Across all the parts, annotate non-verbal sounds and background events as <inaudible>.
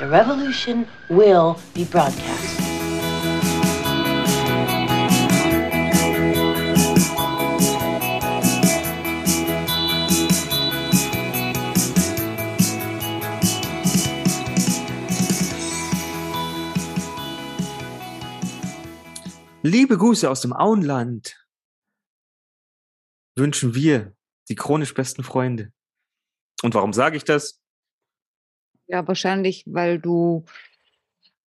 The revolution will be broadcast. Liebe Grüße aus dem Auenland wünschen wir, die chronisch besten Freunde. Und warum sage ich das? Ja, wahrscheinlich, weil du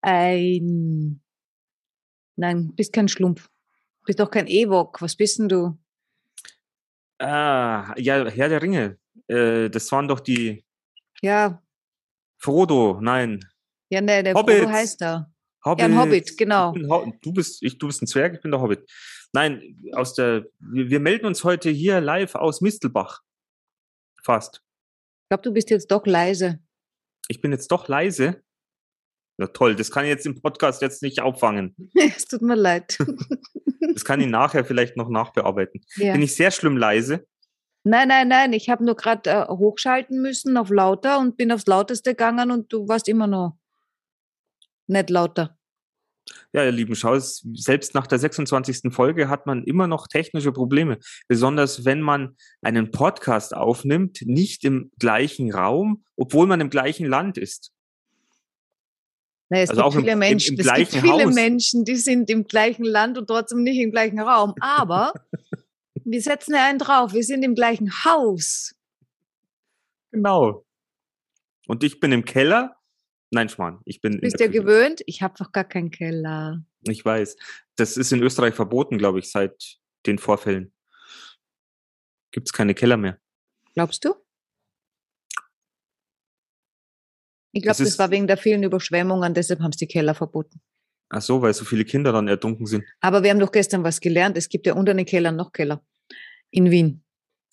ein. Nein, bist kein Schlumpf. Bist doch kein Ewok. Was bist denn du? Ah, ja, Herr der Ringe. Äh, das waren doch die Ja, Frodo, nein. ja, ne, der Hobbits. Frodo heißt er. Hobbit. Ja, ein Hobbit, genau. Ho du, bist, ich, du bist ein Zwerg, ich bin der Hobbit. Nein, aus der, wir, wir melden uns heute hier live aus Mistelbach. Fast. Ich glaube, du bist jetzt doch leise. Ich bin jetzt doch leise. Na toll, das kann ich jetzt im Podcast jetzt nicht auffangen. <laughs> es tut mir leid. <laughs> Das kann ich nachher vielleicht noch nachbearbeiten. ja. Bin ich sehr schlimm leise? Nein, nein, nein. Ich habe nur gerade äh, hochschalten müssen auf lauter und bin aufs lauteste gegangen und du warst immer noch nicht lauter. Ja, ihr lieben Schau, selbst nach der 26. Folge hat man immer noch technische Probleme. Besonders wenn man einen Podcast aufnimmt, nicht im gleichen Raum, obwohl man im gleichen Land ist. Nee, es Also gibt im- viele im- Menschen, im es gibt viele Haus. Menschen, die sind im gleichen Land und trotzdem nicht im gleichen Raum. Aber <laughs> wir setzen ja einen drauf. Wir sind im gleichen Haus. Genau. Und ich bin im Keller. Nein, Schmarrn, ich bin. in Bist Küche. gewöhnt. Ich habe doch gar keinen Keller. Ich weiß. Das ist in Österreich verboten, glaube ich, seit den Vorfällen. Gibt es keine Keller mehr. Glaubst du? Ich glaube, Das das, war wegen der vielen Überschwemmungen, deshalb haben sie die Keller verboten. Ach so, weil so viele Kinder dann ertrunken sind. Aber wir haben doch gestern was gelernt. Es gibt ja unter den Kellern noch Keller. In Wien.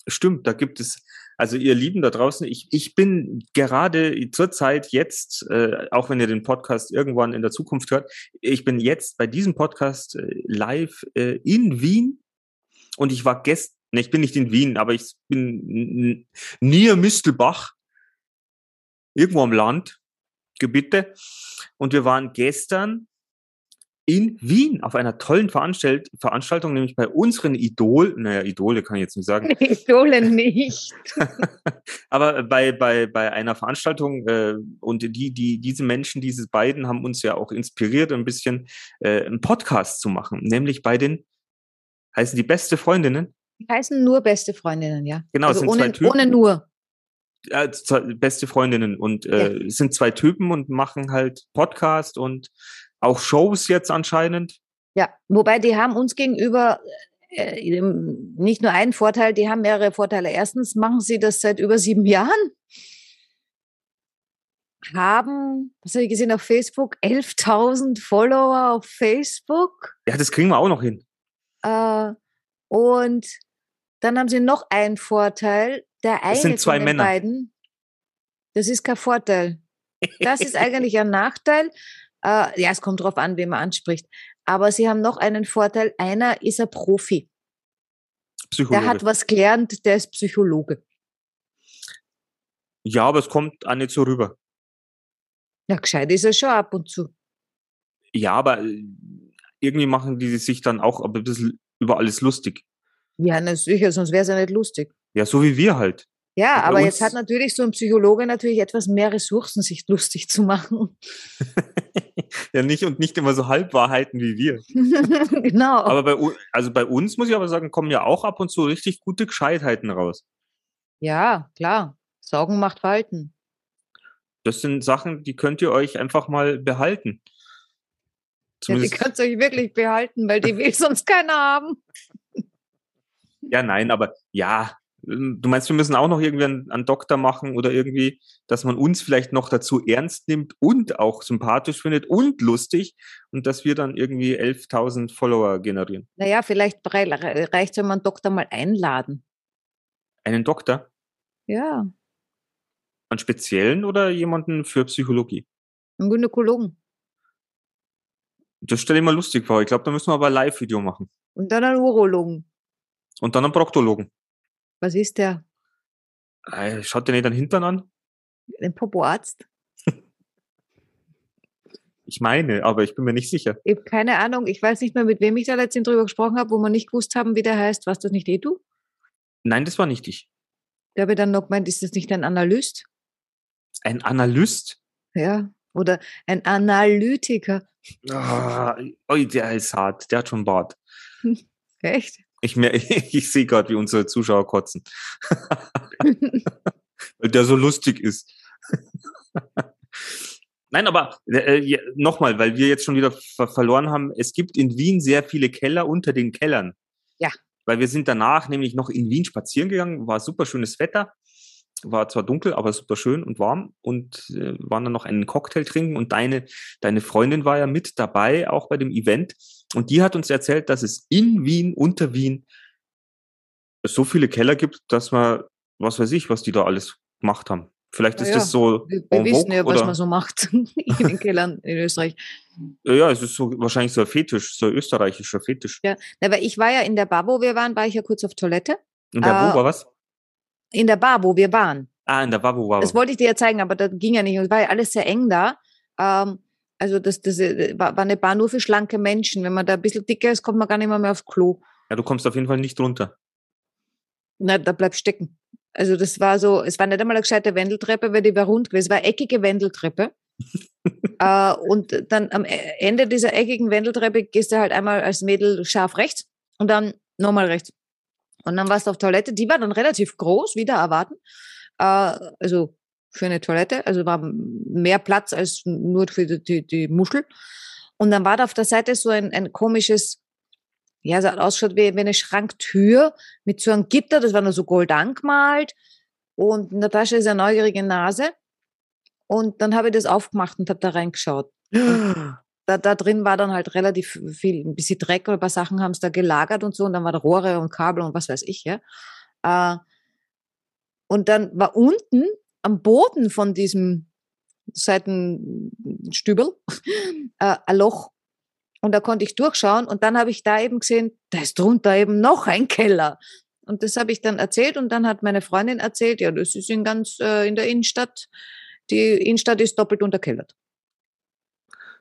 Stimmt, da gibt es, also ihr Lieben da draußen, ich, ich bin gerade zurzeit jetzt, äh, auch wenn ihr den Podcast irgendwann in der Zukunft hört, ich bin jetzt bei diesem Podcast äh, live äh, in Wien. Und ich war gestern, ne, ich bin nicht in Wien, aber ich bin near Mistelbach, irgendwo am Land, Gebiete, und wir waren gestern in Wien auf einer tollen Veranstalt Veranstaltung, nämlich bei unseren Idol, naja, Idole kann ich jetzt nicht sagen, <laughs> Idole nicht. <laughs> aber bei, bei, bei einer Veranstaltung äh, und die, die, diese Menschen, diese beiden haben uns ja auch inspiriert, ein bisschen äh, einen Podcast zu machen, nämlich bei den, heißen die beste Freundinnen? Die heißen nur beste Freundinnen, ja. Genau, also sind zwei ohne, Typen. ohne nur. Zwei, beste Freundinnen und äh, es sind zwei Typen und machen halt Podcast und auch Shows jetzt anscheinend. Ja, wobei die haben uns gegenüber äh, ähm, nicht nur einen Vorteil, die haben mehrere Vorteile. Erstens machen sie das seit über sieben Jahren. Haben, was habe ich gesehen auf Facebook, 11.000 Follower auf Facebook. Ja, das kriegen wir auch noch hin. Äh, und dann haben sie noch einen Vorteil. Der eine sind zwei von den Männer. beiden, das ist kein Vorteil. Das ist eigentlich ein Nachteil. Äh, ja, es kommt drauf an, wen man anspricht. Aber sie haben noch einen Vorteil. Einer ist ein Profi. Psychologe. Der hat was gelernt, der ist Psychologe. ja, aber es kommt auch nicht so rüber. Ja, gescheit ist er schon ab und zu. Ja, aber äh, irgendwie machen die sich dann auch ein bisschen über alles lustig. Ja, na sicher, sonst wäre es ja nicht lustig. Ja, so wie wir halt. Ja, aber jetzt hat natürlich so ein Psychologe natürlich etwas mehr Ressourcen, sich <laughs> lustig zu machen. <laughs> <laughs> ja, nicht und nicht immer so Halbwahrheiten wie wir. <laughs> genau. Aber bei, also bei uns muss ich aber sagen, kommen ja auch ab und zu richtig gute Gescheitheiten raus. ja, klar. Sorgen macht Verhalten. Das sind Sachen, die könnt ihr euch einfach mal behalten. Ja, die könnt ihr euch wirklich behalten, weil die will sonst keiner haben. ja, nein, aber ja, du meinst, wir müssen auch noch irgendwie einen, einen Doktor machen oder irgendwie, dass man uns vielleicht noch dazu ernst nimmt und auch sympathisch findet und lustig und dass wir dann irgendwie 11.000 Follower generieren. Naja, vielleicht reicht es, wenn man einen Doktor mal einladen. Einen Doktor? Ja, Einen speziellen oder jemanden für Psychologie? einen Gynäkologen. Das stelle ich mir lustig vor. Ich glaube, da müssen wir aber ein Live-Video machen. Und dann einen Urologen. Und dann einen Proktologen. Was ist der? Äh, Schaut dir nicht den Hintern an? Ein Popoarzt? ich meine, aber ich bin mir nicht sicher. Ich habe keine Ahnung. Ich weiß nicht mehr, mit wem ich da letztens drüber gesprochen habe, wo wir nicht gewusst haben, wie der heißt. Was das nicht eh du? Nein, das war nicht ich. Da habe ich dann noch gemeint, ist das nicht ein Analyst? Ein Analyst? Ja. Oder ein Analytiker. Oh, der ist hart. Der hat schon Bart. <laughs> Echt? Ich, <laughs> ich sehe gerade, wie unsere Zuschauer kotzen. <laughs> Weil der so lustig ist. <laughs> Nein, aber äh, nochmal, weil wir jetzt schon wieder ver verloren haben, es gibt in Wien sehr viele Keller unter den Kellern. Ja. Weil wir sind danach nämlich noch in Wien spazieren gegangen, war super schönes Wetter, war zwar dunkel, aber super schön und warm und äh, waren dann noch einen Cocktail trinken und deine, deine Freundin war ja mit dabei, auch bei dem Event und die hat uns erzählt, dass es in Wien, unter Wien, so viele Keller gibt, dass man, was weiß ich, was die da alles gemacht haben. Vielleicht ist Ja, das so. Wir, wir en wissen ja, was oder- man so macht <laughs> in den Kellern in Österreich. Ja, es ist so wahrscheinlich so ein Fetisch, so ein österreichischer Fetisch. Ja, aber ich war ja in der Bar, wo wir waren, war ich ja kurz auf Toilette. Und der wo war was? In der Bar, wo wir waren. Ah, in der Wabo war Das wollte ich dir ja zeigen, aber das ging ja nicht. Und Es war ja alles sehr eng da. Ähm, also das, das war eine Bar nur für schlanke Menschen. Wenn man da ein bisschen dicker ist, kommt man gar nicht mehr, mehr aufs Klo. Ja, du kommst auf jeden Fall nicht runter. Na, da bleibt stecken. Also das war so, es war nicht einmal eine gescheite Wendeltreppe, weil die war rund gewesen. Es war eine eckige Wendeltreppe. <laughs> äh, und dann am E- Ende dieser eckigen Wendeltreppe gehst du halt einmal als Mädel scharf rechts und dann nochmal rechts. Und dann warst du auf Toilette. Die war dann relativ groß, wieder erwarten. Äh, also für eine Toilette. Also war mehr Platz als nur für die, die, Muschel. Und dann war da auf der Seite so ein, ein komisches, ja, es hat ausgeschaut wie, wie eine Schranktür mit so einem Gitter, das war nur so gold angemalt. Und Tasche ist eine neugierige Nase. Und dann habe ich das aufgemacht und habe da reingeschaut. <gasps> Da, da drin war dann halt relativ viel, ein bisschen Dreck oder ein paar Sachen haben es da gelagert und so. Und dann war da Rohre und Kabel und was weiß ich, ja. Äh, und dann war unten am Boden von diesem Seitenstübel äh, ein Loch. Und da konnte ich durchschauen und dann habe ich da eben gesehen, da ist drunter eben noch ein Keller. Und das habe ich dann erzählt und dann hat meine Freundin erzählt, ja, das ist in ganz äh, in der Innenstadt. Die Innenstadt ist doppelt unterkellert.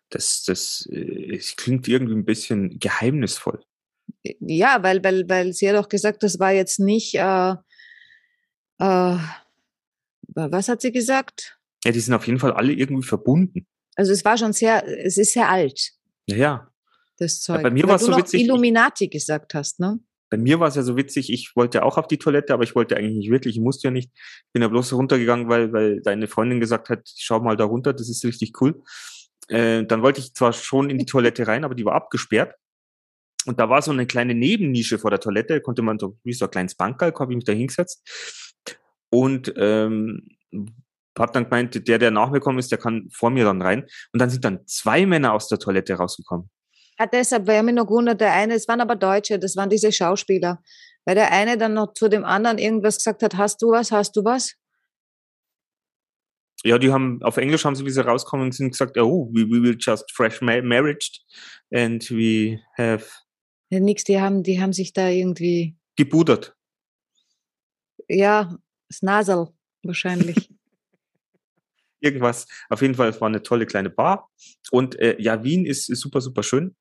Das, das, äh, es klingt irgendwie ein bisschen geheimnisvoll. Ja, weil, weil, weil sie hat auch gesagt, das war jetzt nicht, äh, äh, was hat sie gesagt? Ja, die sind auf jeden Fall alle irgendwie verbunden. Also es war schon sehr, es ist sehr alt, Ja, ja. das Ja, Zeug. bei mir war's du so witzig, ich- Illuminati gesagt hast, ne? Bei mir war es ja so witzig, ich wollte auch auf die Toilette, aber ich wollte eigentlich nicht wirklich, ich musste ja nicht. Bin ja bloß runtergegangen, weil, weil deine Freundin gesagt hat, schau mal da runter, das ist richtig cool. Äh, dann wollte ich zwar schon in die Toilette rein, aber die war abgesperrt. Und da war so eine kleine Nebennische vor der Toilette, konnte man so, wie so ein kleines Bankkalk, habe ich mich da hingesetzt. Und ähm, hab dann gemeint, der, der nach mir gekommen ist, der kann vor mir dann rein. Und dann sind dann zwei Männer aus der Toilette rausgekommen. Ja, deshalb, weil mich noch gewundert, der eine, es waren aber Deutsche, das waren diese Schauspieler. Weil der eine dann noch zu dem anderen irgendwas gesagt hat, hast du was, hast du was? Ja, die haben, auf Englisch haben sie, wie sie rauskommen, und sind gesagt, oh, we, we will just fresh ma married and we have Ja, nix, die haben, die haben sich da irgendwie, gebudert. ja, das Nasel wahrscheinlich. <laughs> Irgendwas. Auf jeden Fall, es war eine tolle kleine Bar. Und äh, ja, Wien ist, ist super, super schön.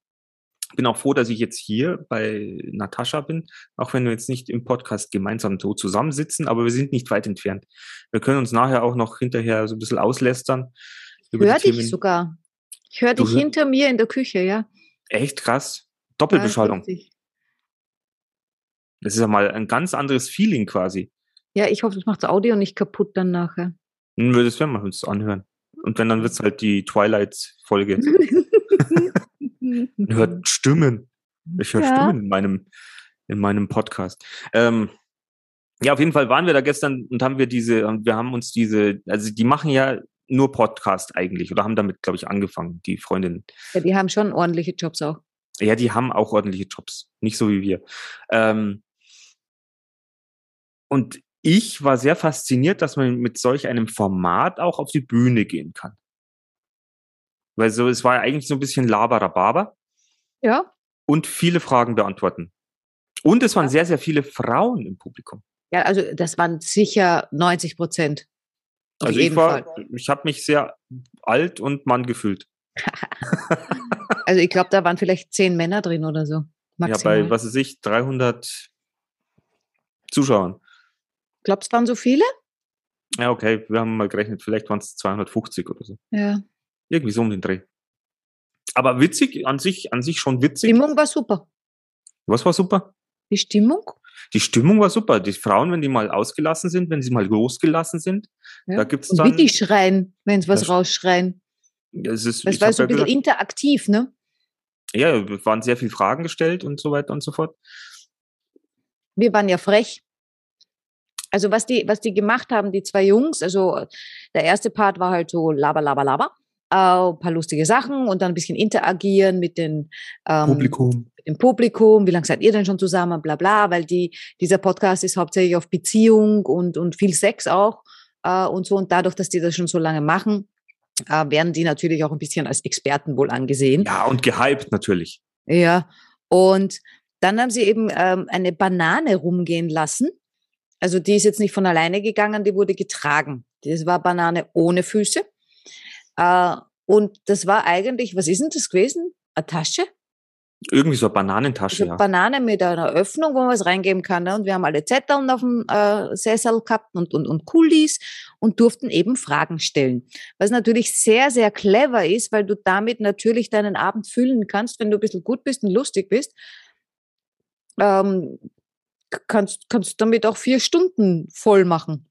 Bin auch froh, dass ich jetzt hier bei Natascha bin, auch wenn wir jetzt nicht im Podcast gemeinsam so zusammensitzen, aber wir sind nicht weit entfernt. Wir können uns nachher auch noch hinterher so ein bisschen auslästern. über die Hör dich sogar. Ich höre dich hinter mir in der Küche, ja. Echt krass. Doppelbeschallung. richtig. Das ist ja mal ein ganz anderes Feeling quasi. Ja, ich hoffe, das macht das Audio nicht kaputt dann nachher. Hm, Das werden wir uns anhören. Und wenn, dann wird's halt die Twilight-Folge. Man <laughs> hört Stimmen. Ich höre Ja. Stimmen in meinem, in meinem Podcast. Ähm, ja, auf jeden Fall waren wir da gestern und haben wir diese, und wir haben uns diese, also die machen ja nur Podcast eigentlich oder haben damit, glaube ich, angefangen, die Freundinnen. Ja, die haben schon ordentliche Jobs auch. Ja, die haben auch ordentliche Jobs, nicht so wie wir. Ähm, und ich war sehr fasziniert, dass man mit solch einem Format auch auf die Bühne gehen kann. Weil so, es war ja eigentlich so ein bisschen Laberababa Ja. und viele Fragen beantworten. Und es waren Ja. sehr, sehr viele Frauen im Publikum. Ja, also das waren sicher 90 Prozent. Auf Also ich war, Fall. ich habe mich sehr alt und Mann gefühlt. <laughs> also ich glaube, da waren vielleicht zehn Männer drin oder so. Maximal. Ja, bei, was weiß ich, 300 Zuschauern. Glaubst du, waren so viele? Ja, okay, wir haben mal gerechnet, vielleicht waren es 250 oder so. Ja. Irgendwie so um den Dreh. Aber witzig, an sich, an sich schon witzig. Die Stimmung war super. Was war super? Die Stimmung? Die Stimmung war super. Die Frauen, wenn die mal ausgelassen sind, wenn sie mal losgelassen sind, ja. da gibt's dann. Und wie die schreien, wenn sie was rausschreien. Es ist, das war so ein bisschen gesagt, interaktiv, ne? Ja, es waren sehr viele Fragen gestellt und so weiter und so fort. Wir waren ja frech. Also was die, was die gemacht haben, die zwei Jungs, also der erste Part war halt so laber, laber, laber. Äh, ein paar lustige Sachen und dann ein bisschen interagieren mit den ähm, Publikum. Mit dem Publikum. Wie lange seid ihr denn schon zusammen? Bla bla, weil die, dieser Podcast ist hauptsächlich auf Beziehung und, und viel Sex auch äh, und so. Und dadurch, dass die das schon so lange machen, äh, werden die natürlich auch ein bisschen als Experten wohl angesehen. Ja, und gehypt natürlich. Ja. Und dann haben sie eben ähm, eine Banane rumgehen lassen. Also die ist jetzt nicht von alleine gegangen, die wurde getragen. Das war Banane ohne Füße. Äh, und das war eigentlich, was ist denn das gewesen? Eine Tasche? Irgendwie so eine Bananentasche, also ja. Banane mit einer Öffnung, wo man was reingeben kann. Ne? Und wir haben alle Zettel auf dem äh, Sessel gehabt und, und, und Kulis und durften eben Fragen stellen. Was natürlich sehr, sehr clever ist, weil du damit natürlich deinen Abend füllen kannst, wenn du ein bisschen gut bist und lustig bist. Ähm, kannst, kannst damit auch vier Stunden voll machen.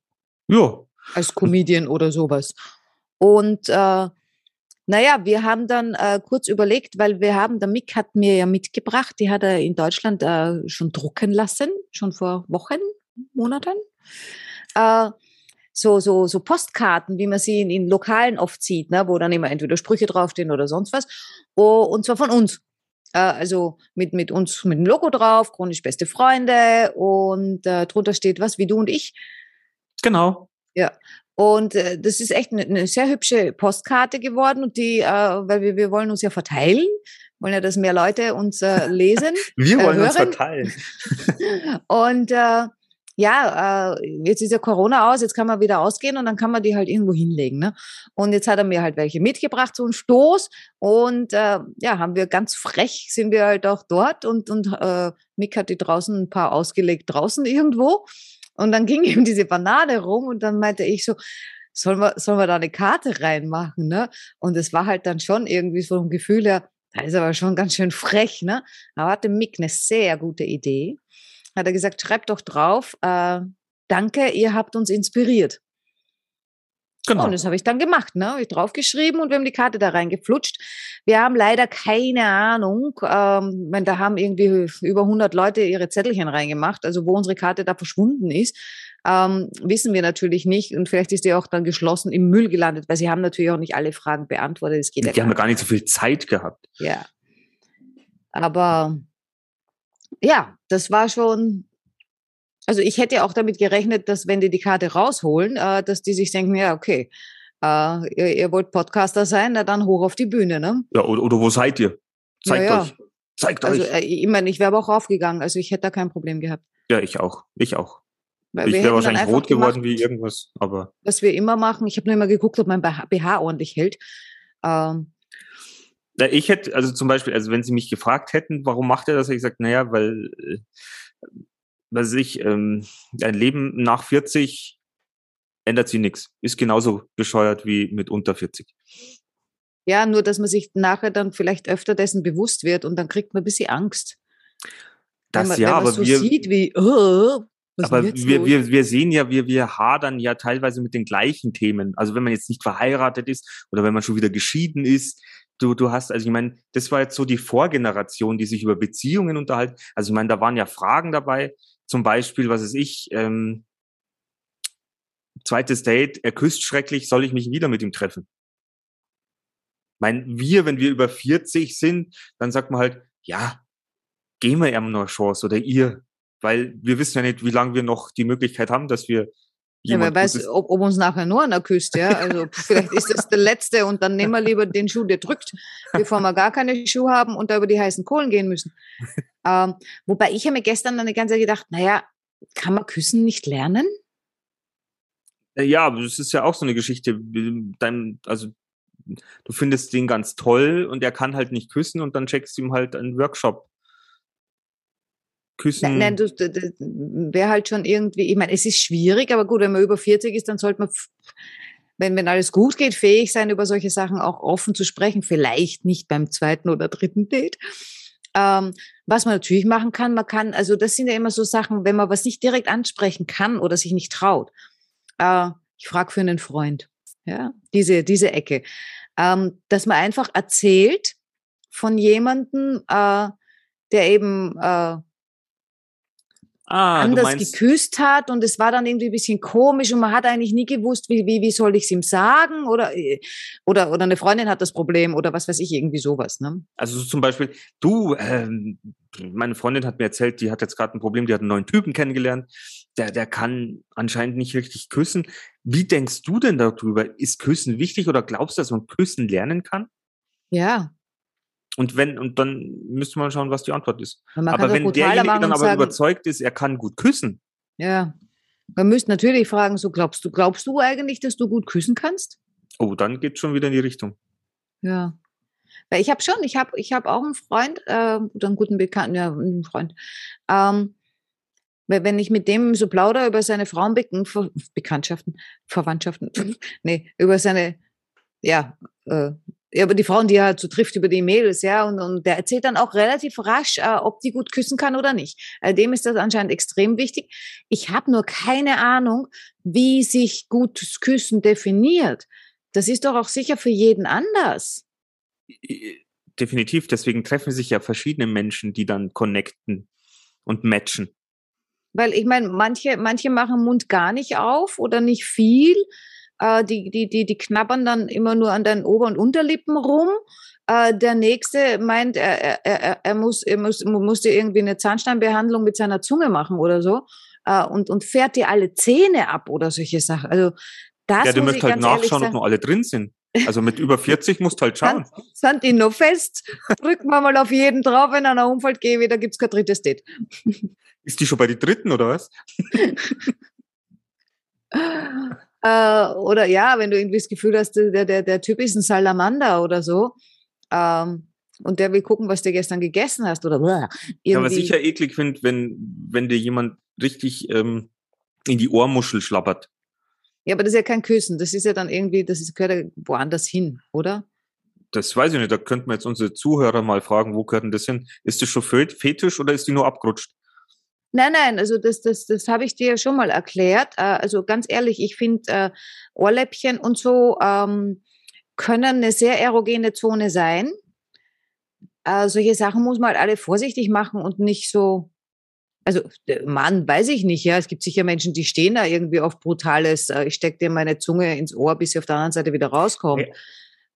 Ja. Als Comedian oder sowas. Und äh, naja, wir haben dann äh, kurz überlegt, weil wir haben, der Mick hat mir ja mitgebracht, die hat er in Deutschland äh, schon drucken lassen, schon vor Wochen, Monaten. Äh, so, so, so Postkarten, wie man sie in, in Lokalen oft sieht, ne, wo dann immer entweder Sprüche draufstehen oder sonst was. Oh, und zwar von uns. Äh, also mit, mit uns, mit dem Logo drauf, chronisch beste Freunde und äh, drunter steht was wie du und ich. Genau. Ja. Und äh, das ist echt eine, eine, sehr hübsche Postkarte geworden und die, äh, weil wir, wir wollen uns ja verteilen, wollen ja, dass mehr Leute uns äh, lesen. <laughs> wir wollen uns verteilen. <laughs> und äh, ja, äh, jetzt ist ja Corona aus, jetzt kann man wieder ausgehen und dann kann man die halt irgendwo hinlegen. Ne? Und jetzt hat er mir halt welche mitgebracht, so ein Stoß. Und äh, ja, haben wir ganz frech, sind wir halt auch dort und, und äh, Mick hat die draußen ein paar ausgelegt, draußen irgendwo. Und dann ging <laughs> ihm diese Banane rum und dann meinte ich so, sollen wir, sollen wir da eine Karte reinmachen, ne? Und es war halt dann schon irgendwie so ein Gefühl her, da ist aber schon ganz schön frech, ne? Aber hatte Mick eine sehr gute Idee. Hat er gesagt, schreibt doch drauf, äh, danke, ihr habt uns inspiriert. Genau. Und das habe ich dann gemacht, ne? Habe ich draufgeschrieben und wir haben die Karte da reingeflutscht. Wir haben leider keine Ahnung, ähm, wenn da haben irgendwie über 100 Leute ihre Zettelchen reingemacht, also wo unsere Karte da verschwunden ist, ähm, wissen wir natürlich nicht und vielleicht ist die auch dann geschlossen im Müll gelandet, weil sie haben natürlich auch nicht alle Fragen beantwortet. Das geht die ja haben ja gar nicht so viel Zeit gehabt. Ja. Aber ja, das war schon also ich hätte auch damit gerechnet, dass wenn die die Karte rausholen, äh, dass die sich denken, ja, okay, äh, ihr, ihr, wollt Podcaster sein, na dann hoch auf die Bühne, ne? Ja, oder, oder wo seid ihr? Zeigt ja, ja. euch. Zeigt also, euch. Äh, ich meine, ich wäre aber auch raufgegangen, also ich hätte da kein Problem gehabt. Ja, ich auch. Ich auch. Weil ich wäre wahrscheinlich rot geworden wie irgendwas, aber. Was wir immer machen, ich habe nur immer geguckt, ob mein BH ordentlich hält. Ähm, ich hätte, also zum Beispiel, also wenn Sie mich gefragt hätten, warum macht er das, hätte ich gesagt, naja, weil äh, was ich, ähm, ein Leben nach 40 ändert sich nichts. Ist genauso bescheuert wie mit unter 40. Ja, nur dass man sich nachher dann vielleicht öfter dessen bewusst wird und dann kriegt man ein bisschen Angst. Das man, ja, aber so wir sieht wie, oh, aber wir, wir, wir sehen ja, wir, wir hadern ja teilweise mit den gleichen Themen. Also wenn man jetzt nicht verheiratet ist oder wenn man schon wieder geschieden ist, du, du hast, also ich meine, das war jetzt so die Vorgeneration, die sich über Beziehungen unterhalten. Also ich meine, da waren ja Fragen dabei, zum Beispiel, was ist ich, ähm, zweites Date, er küsst schrecklich, soll ich mich wieder mit ihm treffen? Ich meine, wir, wenn wir über 40 sind, dann sagt man halt, ja, gehen wir ihm noch eine Chance oder ihr, weil wir wissen ja nicht, wie lange wir noch die Möglichkeit haben, dass wir ja, wer weiß, ob, ob, uns nachher nur einer küsst, ja. Also <laughs> vielleicht ist das der letzte und dann nehmen wir lieber den Schuh, der drückt, bevor wir gar keine Schuhe haben und da über die heißen Kohlen gehen müssen. Ähm, wobei ich habe mir gestern dann die ganze Zeit gedacht, naja, kann man küssen nicht lernen? Äh, ja, aber das ist ja auch so eine Geschichte. Dann, also du findest den ganz toll und er kann halt nicht küssen und dann checkst du ihm halt einen Workshop. Küssen. Nein, nein das, das wäre halt schon irgendwie, ich meine, es ist schwierig, aber gut, wenn man über 40 ist, dann sollte man, wenn, wenn alles gut geht, fähig sein, über solche Sachen auch offen zu sprechen. Vielleicht nicht beim zweiten oder dritten Date. Ähm, was man natürlich machen kann, man kann, also das sind ja immer so Sachen, wenn man was nicht direkt ansprechen kann oder sich nicht traut. Äh, ich frage für einen Freund, ja, diese, diese Ecke. Ähm, dass man einfach erzählt von jemandem, äh, der eben äh, ah, anders geküsst hat und es war dann irgendwie ein bisschen komisch und man hat eigentlich nie gewusst, wie, wie, wie soll ich es ihm sagen oder, äh, oder, oder eine Freundin hat das Problem oder was weiß ich, irgendwie sowas. Ne? Also zum Beispiel, du, ähm, meine Freundin hat mir erzählt, die hat jetzt gerade ein Problem, die hat einen neuen Typen kennengelernt, der, der kann anscheinend nicht richtig küssen. Wie denkst du denn darüber? Ist Küssen wichtig oder glaubst du, dass man Küssen lernen kann? Ja, und wenn, und dann müsste man schauen, was die Antwort ist. Aber wenn derjenige dann aber sagen, überzeugt ist, er kann gut küssen. Ja. Man müsste natürlich fragen, so glaubst du, glaubst du eigentlich, dass du gut küssen kannst? Oh, dann geht schon wieder in die Richtung. Ja. Weil ich habe schon, ich habe ich hab auch einen Freund, äh, oder einen guten Bekannten, ja, einen Freund. Ähm, wenn ich mit dem so plaudere über seine Frauenbekanntschaften, Verwandtschaften, <laughs> nee, über seine, ja, äh, ja, aber die Frauen, die er halt so trifft über die Mails, ja, und, und der erzählt dann auch relativ rasch, äh, ob die gut küssen kann oder nicht. Äh, dem ist das anscheinend extrem wichtig. Ich habe nur keine Ahnung, wie sich gutes Küssen definiert. Das ist doch auch sicher für jeden anders. Definitiv, deswegen treffen sich ja verschiedene Menschen, die dann connecten und matchen. Weil ich meine, manche, manche machen Mund gar nicht auf oder nicht viel äh, die, die, die, die knabbern dann immer nur an deinen Ober- und Unterlippen rum. Äh, der nächste meint, er, er, er, muss, er muss, musste irgendwie eine Zahnsteinbehandlung mit seiner Zunge machen oder so äh, und, und fährt dir alle Zähne ab oder solche Sachen. Also das ja, du musst halt nachschauen, ob noch alle drin sind. Also mit über 40 musst du halt schauen. Sind die noch fest? Drücken wir mal auf jeden drauf, wenn einer umfällt, gehe wieder, gibt es kein drittes Date. Ist die schon bei den dritten oder was? <laughs> Äh, oder ja, wenn du irgendwie das Gefühl hast, der, der, der Typ ist ein Salamander oder so. Ähm, und der will gucken, was du gestern gegessen hast oder irgendwie. Ja, was ich ja eklig finde, wenn, wenn dir jemand richtig ähm, in die Ohrmuschel schlappert. Ja, aber das ist ja kein Küssen. Das ist ja dann irgendwie, das ist, gehört ja woanders hin, oder? Das weiß ich nicht. Da könnten wir jetzt unsere Zuhörer mal fragen, wo gehört denn das hin? Ist das schon Fetisch oder ist die nur abgerutscht? Nein, nein, also das, das, das habe ich dir ja schon mal erklärt. Äh, also ganz ehrlich, ich finde äh, Ohrläppchen und so ähm, können eine sehr erogene Zone sein. Äh, solche Sachen muss man halt alle vorsichtig machen und nicht so. Also Mann, weiß ich nicht, ja. Es gibt sicher Menschen, die stehen da irgendwie auf brutales, äh, ich stecke dir meine Zunge ins Ohr, bis sie auf der anderen Seite wieder rauskommt.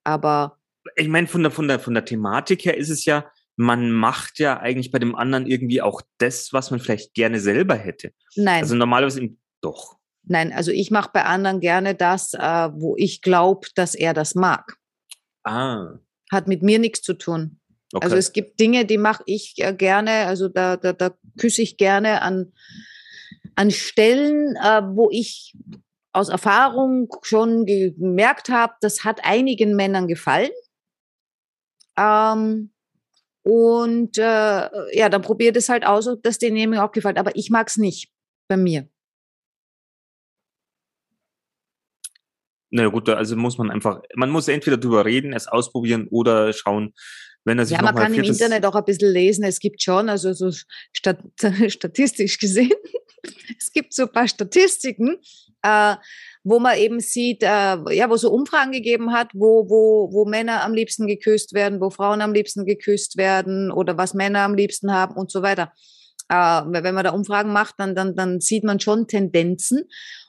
Aber ich meine, von der, von, der, von der Thematik her ist es ja, man macht ja eigentlich bei dem anderen irgendwie auch das, was man vielleicht gerne selber hätte. Nein. Also normalerweise doch. Nein, also ich mache bei anderen gerne das, äh, wo ich glaube, dass er das mag. Ah. Hat mit mir nichts zu tun. Okay. Also es gibt Dinge, die mache ich äh, gerne, also da, da, da küsse ich gerne an, an Stellen, äh, wo ich aus Erfahrung schon gemerkt habe, das hat einigen Männern gefallen. Ähm, und äh, ja, dann probiert es halt aus, ob das denen auch gefällt. Aber ich mag es nicht bei mir. Na gut, also muss man einfach, man muss entweder drüber reden, es ausprobieren oder schauen, wenn er sich Ja, man kann im Internet auch ein bisschen lesen. Es gibt schon, also so stat <laughs> statistisch gesehen, <laughs> es gibt so ein paar Statistiken, äh, wo man eben sieht, äh, ja, wo so Umfragen gegeben hat, wo, wo, wo Männer am liebsten geküsst werden, wo Frauen am liebsten geküsst werden oder was Männer am liebsten haben und so weiter. Äh, wenn man da Umfragen macht, dann, dann, dann sieht man schon Tendenzen.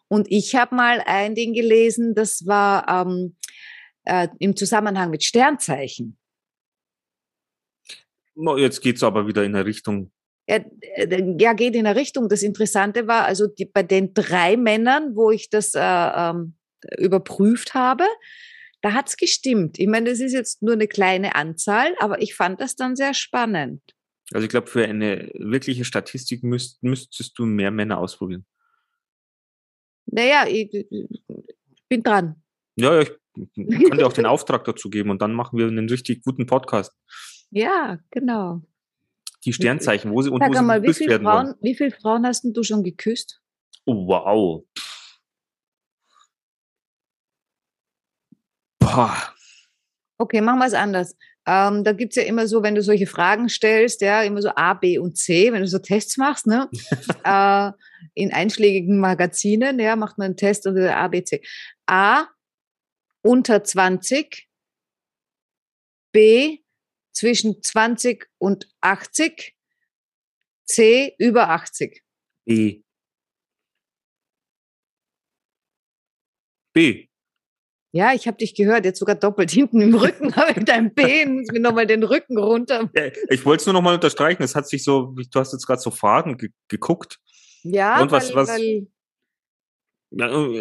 Und ich habe mal ein Ding gelesen, das war ähm, äh, im Zusammenhang mit Sternzeichen. Jetzt geht es aber wieder in eine Richtung, äh, ja, geht in eine Richtung. Das Interessante war, also die, bei den drei Männern, wo ich das äh, ähm, überprüft habe, da hat es gestimmt. Ich meine, das ist jetzt nur eine kleine Anzahl, aber ich fand das dann sehr spannend. Also ich glaube, für eine wirkliche Statistik müsst, müsstest du mehr Männer ausprobieren. Naja, ich, ich bin dran. Ja, ich kann dir auch den Auftrag dazu geben und dann machen wir einen richtig guten Podcast. <laughs> Ja, genau. Die Sternzeichen, wo sie und Sag wo sie einmal, wie geküsst viele, werden wollen. Frauen, wie viele Frauen hast denn du schon geküsst? Oh, wow. Boah. Okay, machen wir es anders. Ähm, da gibt's ja immer so, wenn du solche Fragen stellst, ja, immer so A, B und C, wenn du so Tests machst, ne? <laughs> äh, in einschlägigen Magazinen, ja, macht man einen Test und A, B, C. A, unter 20, B, zwischen 20 und 80, C, über 80. B. B. Ja, ich habe dich gehört, jetzt sogar doppelt hinten im Rücken, <laughs> habe ich dein B, muss mir nochmal den Rücken runter. Ich wollte es nur noch mal unterstreichen. Es hat sich so, du hast jetzt gerade so Fragen ge geguckt. Ja, Und was- weil, was- weil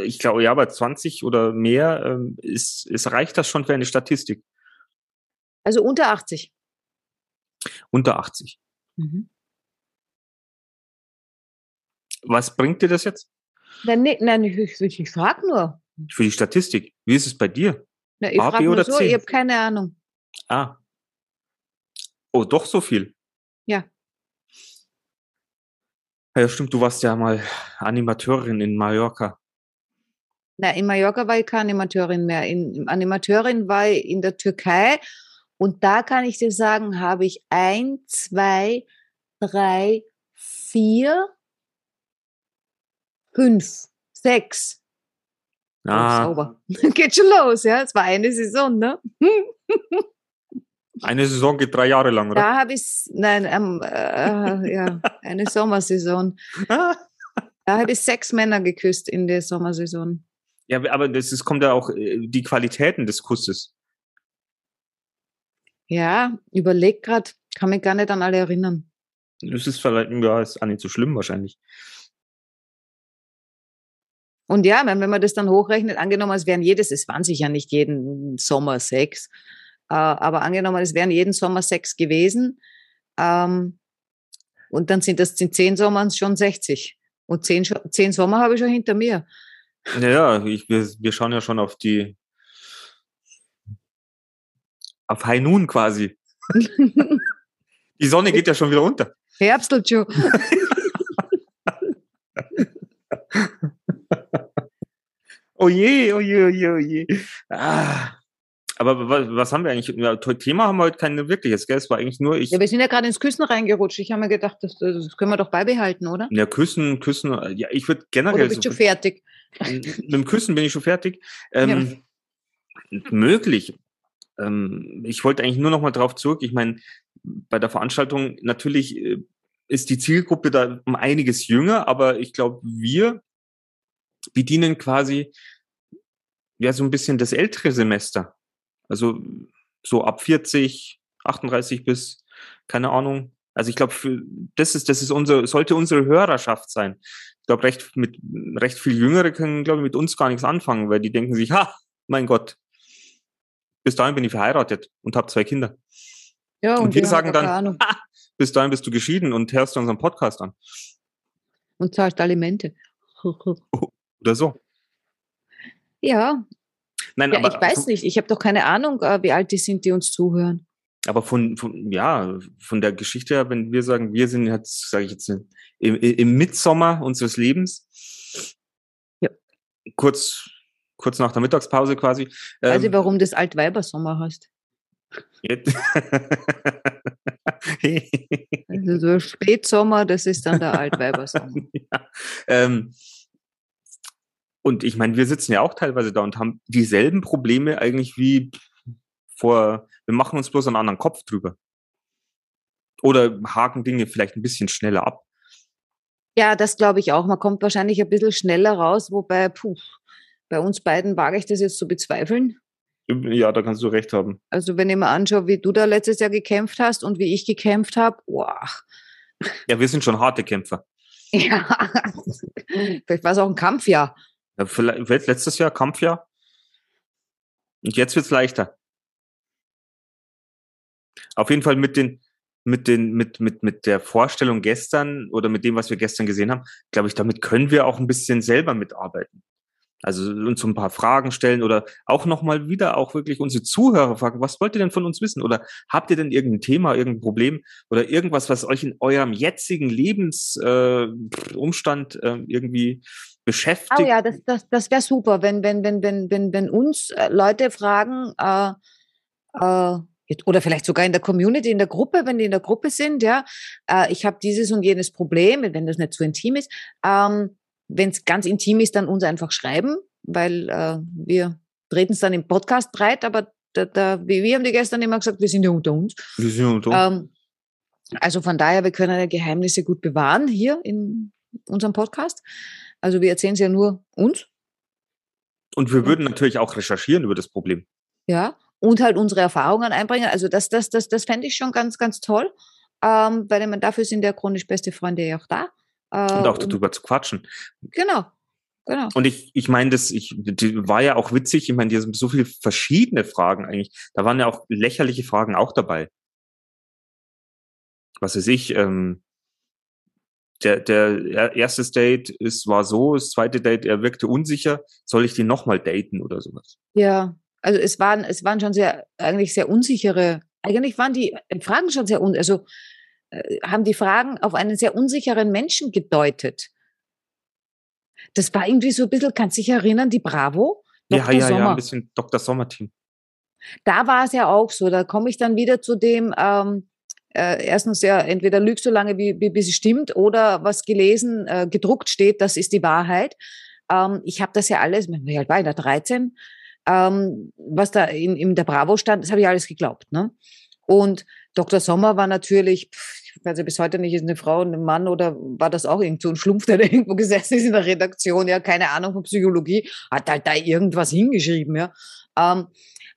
Ich glaube, ja, bei 20 oder mehr ähm, ist, ist, reicht das schon für eine Statistik. Also unter 80. Unter 80. Mhm. Was bringt dir das jetzt Nein, nee, nein, ich, ich, ich frage nur. für die Statistik? Wie ist es bei dir? Na, ich frage nur oder so, C? ich habe keine Ahnung. Ah. Oh, doch so viel. Ja. Ja, stimmt, du warst ja mal Animateurin in Mallorca. Na, in Mallorca war ich keine Animateurin mehr. In, Animateurin war ich in der Türkei. Und da kann ich dir sagen, habe ich ein, zwei, drei, vier, fünf, sechs. Ah, sauber. <laughs> Geht schon los, ja. Es war eine Saison, ne? <laughs> eine Saison geht drei Jahre lang, oder? Da habe ich, nein, ähm, äh, ja, eine Sommersaison. <laughs> Da habe ich sechs Männer geküsst in der Sommersaison. Ja, aber das ist, kommt ja auch äh, die Qualitäten des Kusses. Ja, überleg grad, kann mich gar nicht an alle erinnern. Das ist vielleicht, ja, ist auch nicht so schlimm wahrscheinlich. Und ja, wenn man das dann hochrechnet, angenommen, es wären jedes, es waren sicher nicht jeden Sommer sechs, äh, aber angenommen, es wären jeden Sommer sechs gewesen, ähm, und dann sind das in zehn Sommern schon 60. Und zehn, zehn Sommer habe ich schon hinter mir. Ja, ich, wir, wir schauen ja schon auf die auf High Noon quasi. <laughs> Die Sonne geht ja schon wieder unter. Herbstelt schon. Oh je, oh je, oh je, oh je. Ah. Aber was, was haben wir eigentlich? Ja, Thema haben wir heute kein wirkliches, gell? Es war eigentlich nur ich. Ja, wir sind ja gerade ins Küssen reingerutscht. Ich habe mir gedacht, das, das können wir doch beibehalten, oder? Ja, küssen, küssen. Ja, ich würde Oder generell. bist so- du fertig? mit dem Küssen bin ich schon fertig. Ähm, Möglich. Ähm, ich wollte eigentlich nur noch mal drauf zurück. Ich meine, bei der Veranstaltung natürlich äh, ist die Zielgruppe da um einiges jünger, aber ich glaube, wir bedienen quasi ja so ein bisschen das ältere Semester. Also so ab 40, 38 bis keine Ahnung. Also ich glaube, das ist das ist unser sollte unsere Hörerschaft sein. Ich glaube, recht mit recht viel Jüngere können glaube ich mit uns gar nichts anfangen, weil die denken sich, ha, mein Gott, bis dahin bin ich verheiratet und habe zwei Kinder. Ja, Und wir die haben sagen dann- Ahnung. <laughs> Bis dahin bist du geschieden und hörst dir unseren Podcast an Und zahlst Alimente. <laughs> oder so. Ja, Nein, ja aber ich weiß nicht. Ich habe doch keine Ahnung, äh, wie alt die sind, die uns zuhören. Aber von, von, ja, von der Geschichte her, wenn wir sagen, wir sind jetzt, sage ich jetzt, im, im Mitsommer unseres Lebens, Ja. kurz, kurz nach der Mittagspause quasi. Ähm, warum das Altweibersommer heißt. jetzt- <laughs> Also so Spätsommer, das ist dann der Altweibersommer. <laughs> ja. ähm, und ich meine, wir sitzen ja auch teilweise da und haben dieselben Probleme eigentlich wie vor, wir machen uns bloß einen anderen Kopf drüber. Oder haken Dinge vielleicht ein bisschen schneller ab. Ja, das glaube ich auch. Man kommt wahrscheinlich ein bisschen schneller raus, wobei, puh, bei uns beiden wage ich das jetzt zu bezweifeln. Ja, da kannst du recht haben. Also wenn ich mir anschaue, wie du da letztes Jahr gekämpft hast und wie ich gekämpft habe, boah, Ja, wir sind schon harte Kämpfer. <laughs> ja, vielleicht war es auch ein Kampfjahr. Ja, vielleicht letztes Jahr Kampfjahr. Und jetzt wird's leichter. Auf jeden Fall mit den, mit den, mit, mit, mit der Vorstellung gestern oder mit dem, was wir gestern gesehen haben, glaube ich, damit können wir auch ein bisschen selber mitarbeiten. Also uns so ein paar Fragen stellen oder auch nochmal wieder auch wirklich unsere Zuhörer fragen, was wollt ihr denn von uns wissen? Oder habt ihr denn irgendein Thema, irgendein Problem oder irgendwas, was euch in eurem jetzigen Lebensumstand äh, äh, irgendwie beschäftigt? Oh ja, das, das, das wäre super, wenn, wenn, wenn, wenn, wenn, wenn uns äh, Leute fragen, äh, äh, oder vielleicht sogar in der Community, in der Gruppe, wenn die in der Gruppe sind, ja, äh, ich habe dieses und jenes Problem, wenn das nicht zu intim ist. Ähm, wenn es ganz intim ist, dann uns einfach schreiben, weil äh, wir treten es dann im Podcast breit, aber da, da, wir haben die gestern immer gesagt, wir sind ja unter uns. Wir sind unter uns. Ähm, also von daher, wir können ja Geheimnisse gut bewahren hier in unserem Podcast. Also wir erzählen es ja nur uns. Und wir würden natürlich auch recherchieren über das Problem. Ja, und halt unsere Erfahrungen einbringen. Also das, das, das, das fände ich schon ganz, ganz toll. Ähm, weil man dafür sind ja chronisch beste Freunde ja auch da. Äh, und auch darüber zu quatschen. Genau. Genau. Und ich, ich meine, das ich, die war ja auch witzig. Ich meine, die sind so viele verschiedene Fragen eigentlich. Da waren ja auch lächerliche Fragen auch dabei. Was weiß ich, ähm, der, der erste Date ist, war so, das zweite Date, er wirkte unsicher. Soll ich den nochmal daten oder sowas? Ja, also es waren, es waren schon sehr, eigentlich sehr unsichere, eigentlich waren die Fragen schon sehr, un, also äh, haben die Fragen auf einen sehr unsicheren Menschen gedeutet. Das war irgendwie so ein bisschen, kannst du dich erinnern, die Bravo? Dr. Ja, ja, Sommer. ja, ein bisschen Dr. Sommer-Team. Da war es ja auch so. Da komme ich dann wieder zu dem, ähm, äh, erstens ja, entweder lügst du lange, wie, wie, bis es stimmt, oder was gelesen, äh, gedruckt steht, das ist die Wahrheit. Ähm, ich habe das ja alles, wie alt war ich da, 13? Ähm, was da in, in der Bravo stand, das habe ich alles geglaubt. Ne? Und Dr. Sommer war natürlich, ich weiß ja bis heute nicht, ist eine Frau, ein Mann oder war das auch irgend so ein Schlumpf, der da <laughs> irgendwo gesessen ist in der Redaktion, ja, keine Ahnung von Psychologie, hat halt da irgendwas hingeschrieben, ja. Ähm,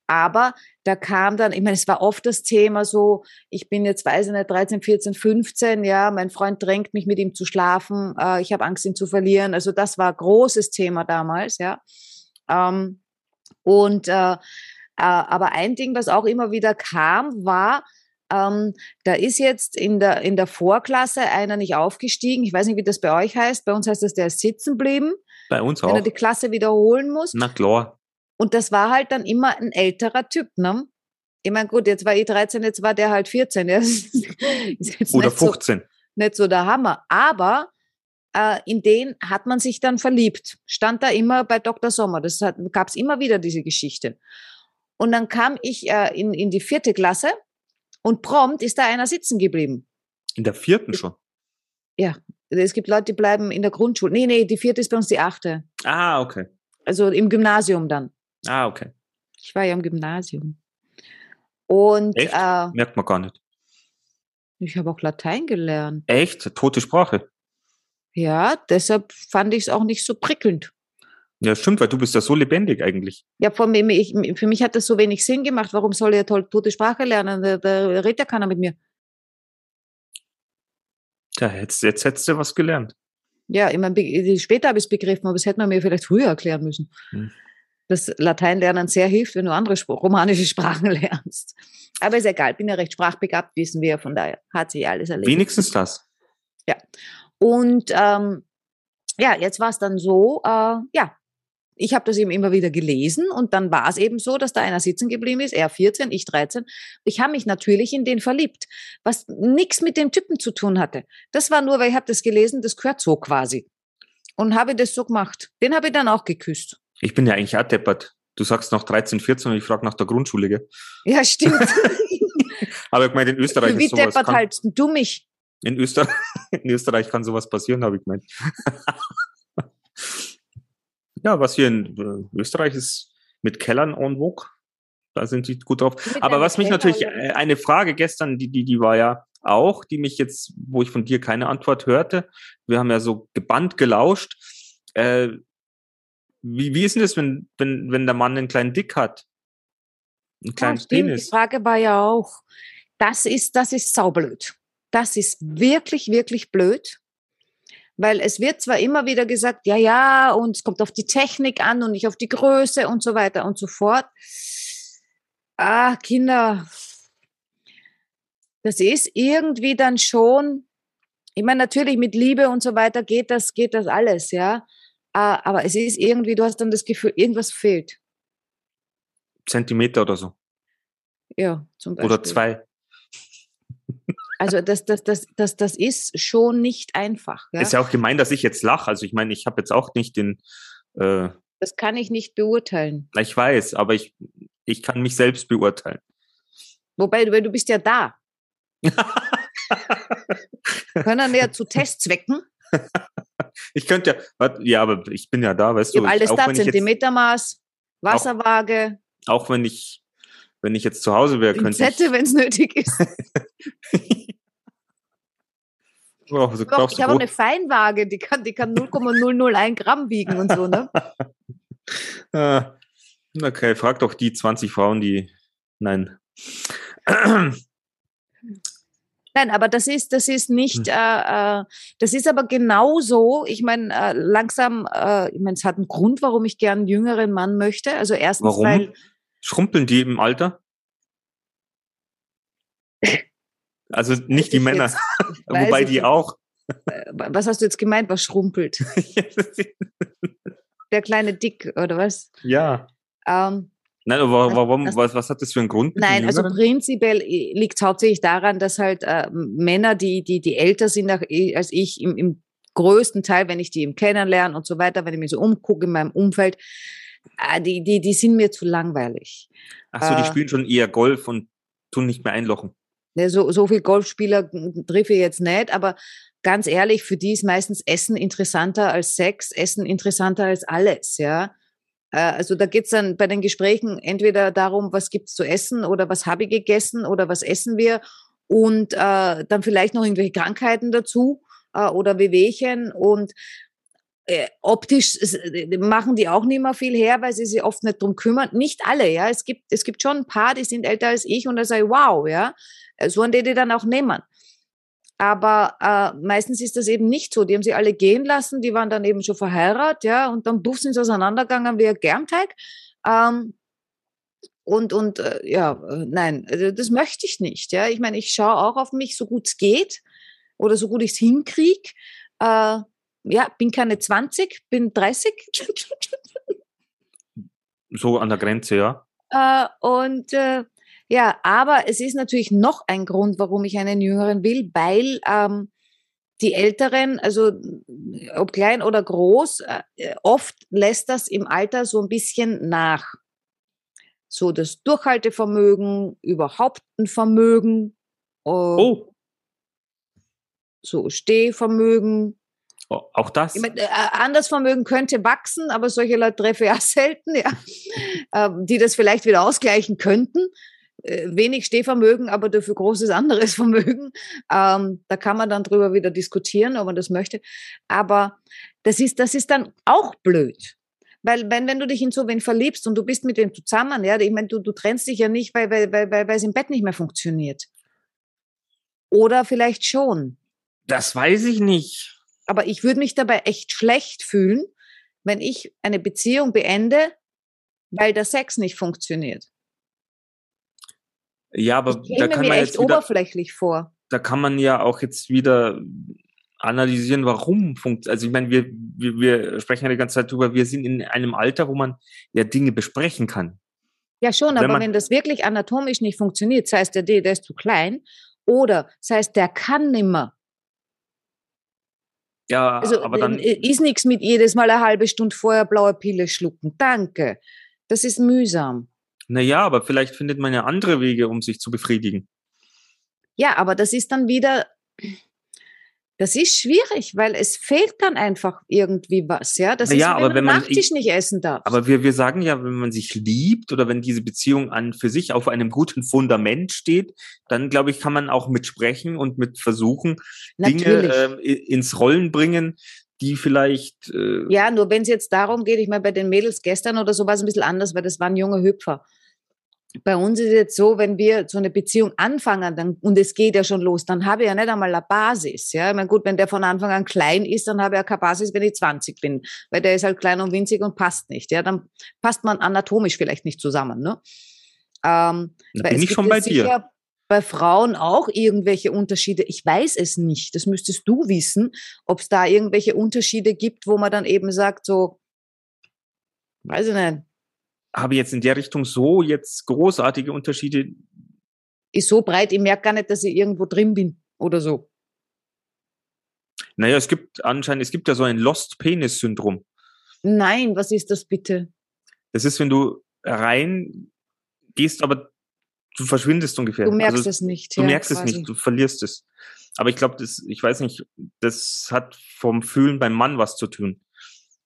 aber da kam dann, ich meine, es war oft das Thema so, ich bin jetzt, weiß ich nicht, 13, 14, 15, ja, mein Freund drängt mich mit ihm zu schlafen, äh, ich habe Angst, ihn zu verlieren. Also das war großes Thema damals, ja. Ähm, und äh, äh, aber ein Ding, was auch immer wieder kam, war, ähm, da ist jetzt in der, in der Vorklasse einer nicht aufgestiegen. Ich weiß nicht, wie das bei euch heißt. Bei uns heißt das, der ist sitzen geblieben. Bei uns auch. Wenn er die Klasse wiederholen muss. Na klar. Und das war halt dann immer ein älterer Typ, ne? Ich meine, gut, jetzt war ich 13, jetzt war der halt 14. <laughs> Ja. Oder 15. So, nicht so der Hammer. Aber äh, in den hat man sich dann verliebt. Stand da immer bei Dr. Sommer. Das gab es immer wieder, diese Geschichte. Und dann kam ich äh, in, in die vierte Klasse und prompt ist da einer sitzen geblieben. In der vierten schon? Ja, es gibt Leute, die bleiben in der Grundschule. Nee, nee, die vierte ist bei uns die achte. Ah, okay. Also im Gymnasium dann. Ah, okay. Ich war ja im Gymnasium. Und Echt? Äh, merkt man gar nicht. Ich habe auch Latein gelernt. Echt? Tote Sprache. Ja, deshalb fand ich es auch nicht so prickelnd. Ja, stimmt, weil du bist ja so lebendig eigentlich. Ja, für mich, für mich hat das so wenig Sinn gemacht. Warum soll ich toll tote Sprache lernen? Da, da redet ja keiner mit mir. Tja, jetzt, jetzt hättest du was gelernt. Ja, ich meine, später habe ich es begriffen, aber das hätte man mir vielleicht früher erklären müssen. Hm. Dass Lateinlernen sehr hilft, wenn du andere Sp romanische <laughs> Sprachen lernst. Aber ist egal, bin ja recht sprachbegabt, wissen wir, von daher hat sich alles erledigt. Wenigstens das. Ja. Und ähm, ja, jetzt war es dann so, äh, ja, ich habe das eben immer wieder gelesen und dann war es eben so, dass da einer sitzen geblieben ist, er 14, ich 13. Ich habe mich natürlich in den verliebt, was nichts mit dem Typen zu tun hatte. Das war nur, weil ich habe das gelesen, das gehört so quasi. Und habe das so gemacht. Den habe ich dann auch geküsst. Ich bin ja eigentlich auch deppert. Du sagst noch 13, 14 und ich frage nach der Grundschule, gell? Ja, stimmt. <laughs> Aber ich meine, in Österreich Wie ist sowas... Wie deppert haltst du mich? In Österreich, <laughs> in Österreich kann sowas passieren, habe ich gemeint. <laughs> ja, was hier in äh, Österreich ist mit Kellern en vogue. Da sind die gut drauf. Mit Aber was mich Keller, natürlich, äh, eine Frage gestern, die, die, die war ja auch, die mich jetzt, wo ich von dir keine Antwort hörte. Wir haben ja so gebannt gelauscht. Äh, wie, wie ist denn das, wenn, wenn, wenn der Mann einen kleinen Dick hat? Einen kleinen ja, Penis? Die Frage war ja auch, das ist, das ist saublöd. Das ist wirklich, wirklich blöd. Weil es wird zwar immer wieder gesagt, ja, ja, und es kommt auf die Technik an und nicht auf die Größe und so weiter und so fort. Ah, Kinder, das ist irgendwie dann schon, ich meine, natürlich mit Liebe und so weiter geht das, geht das alles, ja. Äh, aber es ist irgendwie, du hast dann das Gefühl, irgendwas fehlt. Zentimeter oder so. Ja, zum Beispiel. Oder zwei. Also das, das, das, das, das ist schon nicht einfach. Ja? Ist ja auch gemein, dass ich jetzt lache. Also ich meine, ich habe jetzt auch nicht den. Äh, das kann ich nicht beurteilen. ich weiß, aber ich, ich kann mich selbst beurteilen. Wobei, weil du bist ja da. <laughs> Können wir ja zu Testzwecken. <laughs> ich könnte ja, warte, ja, aber ich bin ja da, weißt Ich du. habe alles auch da, ich Zentimetermaß, Wasserwaage, auch wenn ich, wenn ich jetzt zu Hause wäre, könnte ich. Pinzette, wenn es nötig ist. <laughs> Oh, so brauchst ich du habe eine Feinwaage, die kann, die kann 0,001 Gramm wiegen und so, ne? <laughs> Ah, Okay, frag doch die 20 Frauen, die. Nein. Nein, aber das ist, das ist nicht, Hm. äh, äh, das ist aber genauso. Ich meine, äh, langsam, äh, ich meine, es hat einen Grund, warum ich gern einen jüngeren Mann möchte. Also erstens, Warum? weil Schrumpeln die im Alter? Also nicht die Männer, jetzt- <laughs> wobei die nicht. auch. äh, was hast du jetzt gemeint, was schrumpelt? <laughs> <laughs> Der kleine Dick oder was? ja. Ähm, Nein, aber Was- warum, was- was, was hat das für einen Grund? Nein, also prinzipiell liegt es hauptsächlich daran, dass halt äh, Männer, die, die, die älter sind als ich, im, im größten Teil, wenn ich die eben kennenlerne und so weiter, wenn ich mich so umgucke in meinem Umfeld, äh, die, die, die sind mir zu langweilig. Ach so, die äh, spielen schon eher Golf und tun nicht mehr einlochen. Ne, So, so viel Golfspieler treffe ich jetzt nicht, aber ganz ehrlich, für die ist meistens Essen interessanter als Sex, Essen interessanter als alles, ja. Äh, Also da geht's dann bei den Gesprächen entweder darum, was gibt's zu essen oder was habe ich gegessen oder was essen wir und äh, dann vielleicht noch irgendwelche Krankheiten dazu äh, oder Wehwehchen und äh, optisch äh, machen die auch nicht mehr viel her, weil sie sich oft nicht drum kümmern. Nicht alle, ja. Es gibt, es gibt schon ein paar, die sind älter als ich und da sage ich, wow, ja. Äh, So an die die dann auch nehmen. Aber äh, meistens ist das eben nicht so. Die haben sie alle gehen lassen, die waren dann eben schon verheiratet, ja, und dann buff sind sie auseinandergegangen wie ein Germteig. Ähm, und und äh, ja, äh, nein, also das möchte ich nicht. Ja, ich meine, ich schaue auch auf mich, so gut es geht oder so gut ich es hinkriege. Äh, ja, bin keine 20, bin 30. So an der Grenze, ja. Äh, und äh, ja, aber es ist natürlich noch ein Grund, warum ich einen Jüngeren will, weil ähm, die Älteren, also ob klein oder groß, äh, oft lässt das im Alter so ein bisschen nach. So das Durchhaltevermögen, überhaupt ein Vermögen, Oh, so Stehvermögen, auch das. Ich mein, äh, anderes Vermögen könnte wachsen, aber solche Leute treffe ich auch <laughs> selten, ja, ähm, die das vielleicht wieder ausgleichen könnten. Äh, wenig Stehvermögen, aber dafür großes anderes <laughs> Vermögen. Ähm, da kann man dann drüber wieder diskutieren, ob man das möchte. Aber das ist, das ist dann auch blöd. Weil wenn, wenn du dich in so wen verliebst und du bist mit wem zusammen, ja, ich meine, du, du trennst dich ja nicht, weil, weil, weil, weil, weil es im Bett nicht mehr funktioniert. Oder vielleicht schon. Das weiß ich nicht. Aber ich würde mich dabei echt schlecht fühlen, wenn ich eine Beziehung beende, weil der Sex nicht funktioniert. Ja, aber Ich da kann mir man echt jetzt wieder, oberflächlich vor. da kann man ja auch jetzt wieder analysieren, warum funktioniert. Also ich meine, wir, wir, wir sprechen ja die ganze Zeit drüber, wir sind in einem Alter, wo man ja Dinge besprechen kann. Ja, schon, Wenn aber man- wenn das wirklich anatomisch nicht funktioniert, sei es der D, der ist zu klein, oder sei es der kann nimmer. Ja, Also aber dann, ist nichts mit jedes Mal eine halbe Stunde vorher blaue Pille schlucken. Danke. Das ist mühsam. naja, aber vielleicht findet man ja andere Wege, um sich zu befriedigen. Ja, aber das ist dann wieder, das ist schwierig, weil es fehlt dann einfach irgendwie was, ja. Das Na ist, ja, wie aber wenn, wenn man- Nachtisch nicht essen darfst. Aber wir, wir sagen ja, wenn man sich liebt oder wenn diese Beziehung an für sich auf einem guten Fundament steht, dann glaube ich, kann man auch mit sprechen und mit versuchen, Dinge Natürlich. ähm, i- ins Rollen bringen, die vielleicht äh, Ja, nur wenn es jetzt darum geht, ich meine, bei den Mädels gestern oder so war es ein bisschen anders, weil das waren junge Hüpfer. Bei uns ist es jetzt so, wenn wir so eine Beziehung anfangen dann, und es geht ja schon los, dann habe ich ja nicht einmal eine Basis. Ja? Ich meine, gut, wenn der von Anfang an klein ist, dann habe ich ja keine Basis, wenn ich 20 bin, weil der ist halt klein und winzig und passt nicht. Ja? Dann passt man anatomisch vielleicht nicht zusammen. Ne? Ähm, da bin es ich gibt schon ja bei dir. bei Frauen auch irgendwelche Unterschiede? Ich weiß es nicht. Das müsstest du wissen, ob es da irgendwelche Unterschiede gibt, wo man dann eben sagt, so, weiß ich nicht. Habe jetzt in der Richtung so jetzt großartige Unterschiede? Ist so breit, ich merke gar nicht, dass ich irgendwo drin bin oder so. Naja, es gibt anscheinend, es gibt ja so ein Lost Penis Syndrom. Nein, was ist das bitte? Das ist, wenn du rein gehst, aber du verschwindest ungefähr. Du merkst also, es nicht. Du ja, merkst quasi. es nicht, du verlierst es. Aber ich glaube, das, ich weiß nicht, das hat vom Fühlen beim Mann was zu tun.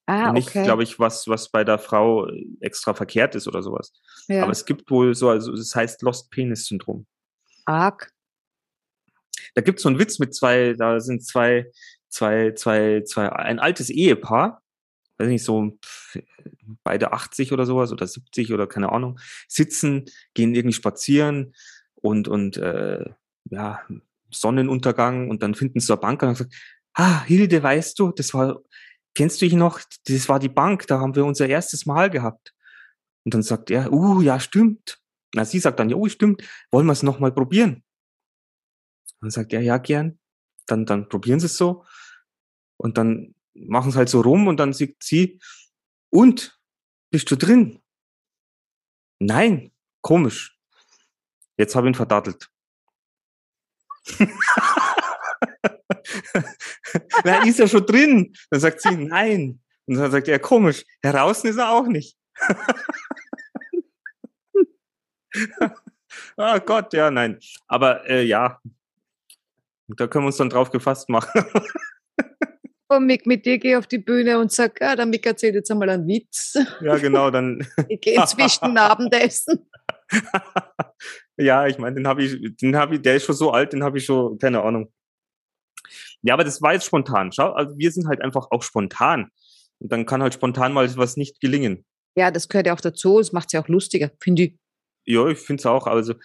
Ah, nicht, okay. glaube ich, was, was bei der Frau extra verkehrt ist oder sowas. Ja. Aber es gibt wohl so, also es heißt Lost Penis Syndrom. Arg. Da gibt es so einen Witz mit zwei, da sind zwei, zwei, zwei, zwei, ein altes Ehepaar, weiß nicht, so beide 80 oder sowas oder 70 oder keine Ahnung, sitzen, gehen irgendwie spazieren und, und äh, ja, Sonnenuntergang und dann finden sie eine Bank und sagen, ah, Hilde, weißt du, das war, kennst du dich noch, das war die Bank, da haben wir unser erstes Mal gehabt. Und dann sagt er, uh, ja, stimmt. Na, sie sagt dann, ja, oh, stimmt, wollen wir es nochmal probieren? Und dann sagt er, ja, gern. Dann, dann probieren sie es so. Und dann machen es halt so rum und dann sagt sie, und, bist du drin? Nein, komisch. Jetzt habe ich ihn verdattelt. <laughs> <laughs> Na, ist er schon drin? Dann sagt sie, nein. Und dann sagt er, komisch, heraus ist er auch nicht. oh <laughs> Gott, ja, nein. Aber äh, ja, da können wir uns dann drauf gefasst machen. <laughs> Und Mick, mit dir gehe auf die Bühne und sag, ah, der Mick erzählt jetzt einmal einen Witz. Ja, genau, dann. ich gehe inzwischen Abendessen. ja, ich meine, den habe ich, den habe ich, der ist schon so alt, den habe ich schon, keine Ahnung. Ja, aber das war jetzt spontan. Schau, also wir sind halt einfach auch spontan. Und dann kann halt spontan mal was nicht gelingen. Ja, das gehört ja auch dazu. Es macht es ja auch lustiger, finde ich. Ja, ich finde es auch. Also,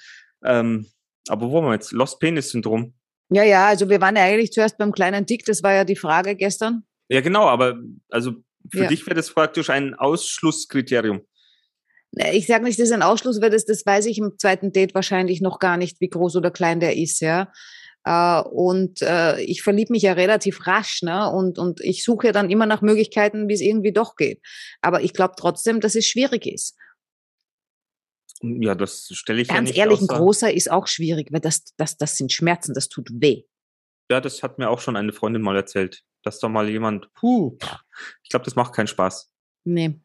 ähm, aber wo haben wir jetzt? Lost Penis Syndrom. Ja, ja, also wir waren ja eigentlich zuerst beim kleinen Dick, das war ja die Frage gestern. Ja, genau, aber also für ja. dich wäre das praktisch ein Ausschlusskriterium. Ich sage nicht, das ist ein Ausschluss, weil das, das weiß ich im zweiten Date wahrscheinlich noch gar nicht, wie groß oder klein der ist, ja. Uh, und uh, ich verliebe mich ja relativ rasch, ne? Und, und ich suche ja dann immer nach Möglichkeiten, wie es irgendwie doch geht. Aber ich glaube trotzdem, dass es schwierig ist. Ja, das stelle ich Ganz ja nicht ehrlich, ein großer ist auch schwierig, weil das, das, das sind Schmerzen, das tut weh. Ja, das hat mir auch schon eine Freundin mal erzählt, dass da mal jemand, puh, ich glaube, das macht keinen Spaß. Nee.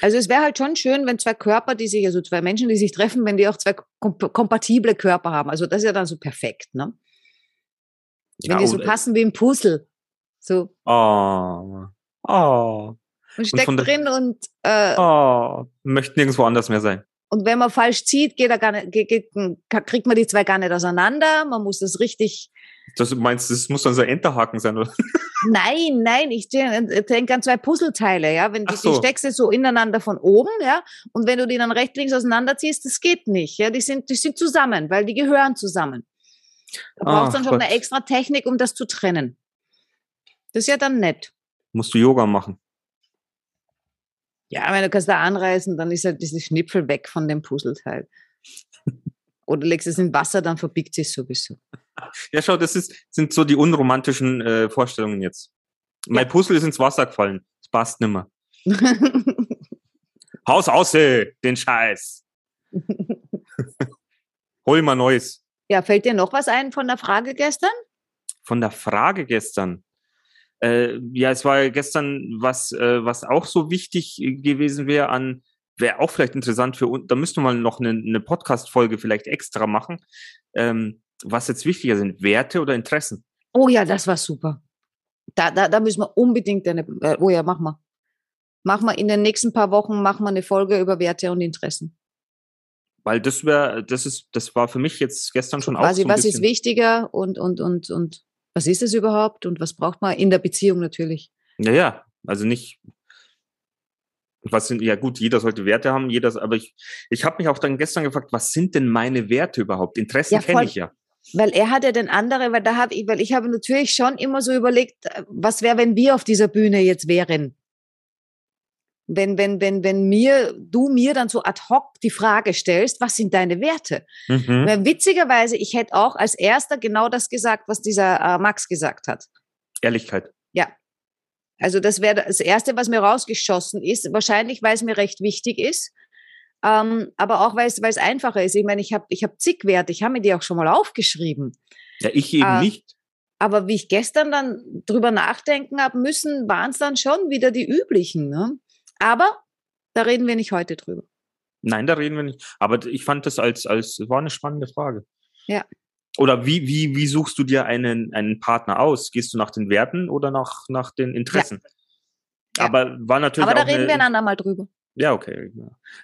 Also es wäre halt schon schön, wenn zwei Körper, die sich, also zwei Menschen, die sich treffen, wenn die auch zwei kompatible Körper haben. Also das ist ja dann so perfekt, ne? Wenn ja, die so passen wie ein Puzzle. So. Oh. Oh. Man steckt und drin und äh, oh, möchte nirgendwo anders mehr sein. Und wenn man falsch zieht, geht er gar nicht, geht, kriegt man die zwei gar nicht auseinander. Man muss das richtig. Das, du meinst, das muss dann so ein Enterhaken sein, oder? Nein, nein, ich denke an zwei Puzzleteile, ja. Wenn die, so. die steckst du so ineinander von oben, ja. Und wenn du die dann rechts, links auseinanderziehst, das geht nicht, ja. Die sind, die sind zusammen, weil die gehören zusammen. Da brauchst du dann schon Gott. eine extra Technik, um das zu trennen. Das ist ja dann nett. Musst du Yoga machen. Ja, wenn du kannst da anreißen, dann ist halt dieses Schnipfel weg von dem Puzzleteil. Oder legst es in Wasser, dann verbiegt es sowieso. Ja, schau, das ist, sind so die unromantischen äh, Vorstellungen jetzt. Ja. Mein Puzzle ist ins Wasser gefallen. Das passt nimmer. <laughs> Haus aus, den Scheiß. <laughs> Hol mal Neues. Ja, fällt dir noch was ein von der Frage gestern? Von der Frage gestern. Äh, ja, es war gestern was, äh, was auch so wichtig gewesen wäre an, wäre auch vielleicht interessant für uns, da müssten wir mal noch eine, eine Podcast-Folge vielleicht extra machen, ähm, was jetzt wichtiger sind, Werte oder Interessen. Oh ja, das war super. Da, da, da müssen wir unbedingt eine, äh, oh ja, mach mal. Mach mal in den nächsten paar Wochen, machen wir eine Folge über Werte und Interessen. Weil das wäre, das ist, das war für mich jetzt gestern schon Quasi, auch so was ist wichtiger und, und, und, und was ist es überhaupt und was braucht man in der Beziehung natürlich? Ja, ja, also nicht, was sind, ja gut, jeder sollte Werte haben, jeder, aber ich, ich habe mich auch dann gestern gefragt, was sind denn meine Werte überhaupt? Interessen ja, kenne ich ja. Weil er hat ja den anderen, weil da habe ich, weil ich habe natürlich schon immer so überlegt, was wäre, wenn wir auf dieser Bühne jetzt wären? wenn, wenn, wenn, wenn mir, du mir dann so ad hoc die Frage stellst, was sind deine Werte? Mhm. Weil Witzigerweise, ich hätte auch als erster genau das gesagt, was dieser äh, Max gesagt hat. Ehrlichkeit. Also das wäre das Erste, was mir rausgeschossen ist. Wahrscheinlich, weil es mir recht wichtig ist. Ähm, aber auch, weil es, weil es einfacher ist. Ich meine, ich habe ich hab zig Werte, ich habe mir die auch schon mal aufgeschrieben. Ja, ich eben Ah. nicht. Aber wie ich gestern dann drüber nachdenken habe müssen, waren es dann schon wieder die üblichen. Ne? Aber da reden wir nicht heute drüber. Nein, da reden wir nicht. Aber ich fand das als, als, war eine spannende Frage. Ja. Oder wie, wie, wie suchst du dir einen, einen Partner aus? Gehst du nach den Werten oder nach, nach den Interessen? Ja. Aber war natürlich Aber da reden eine, wir ein andermal drüber. Ja, okay.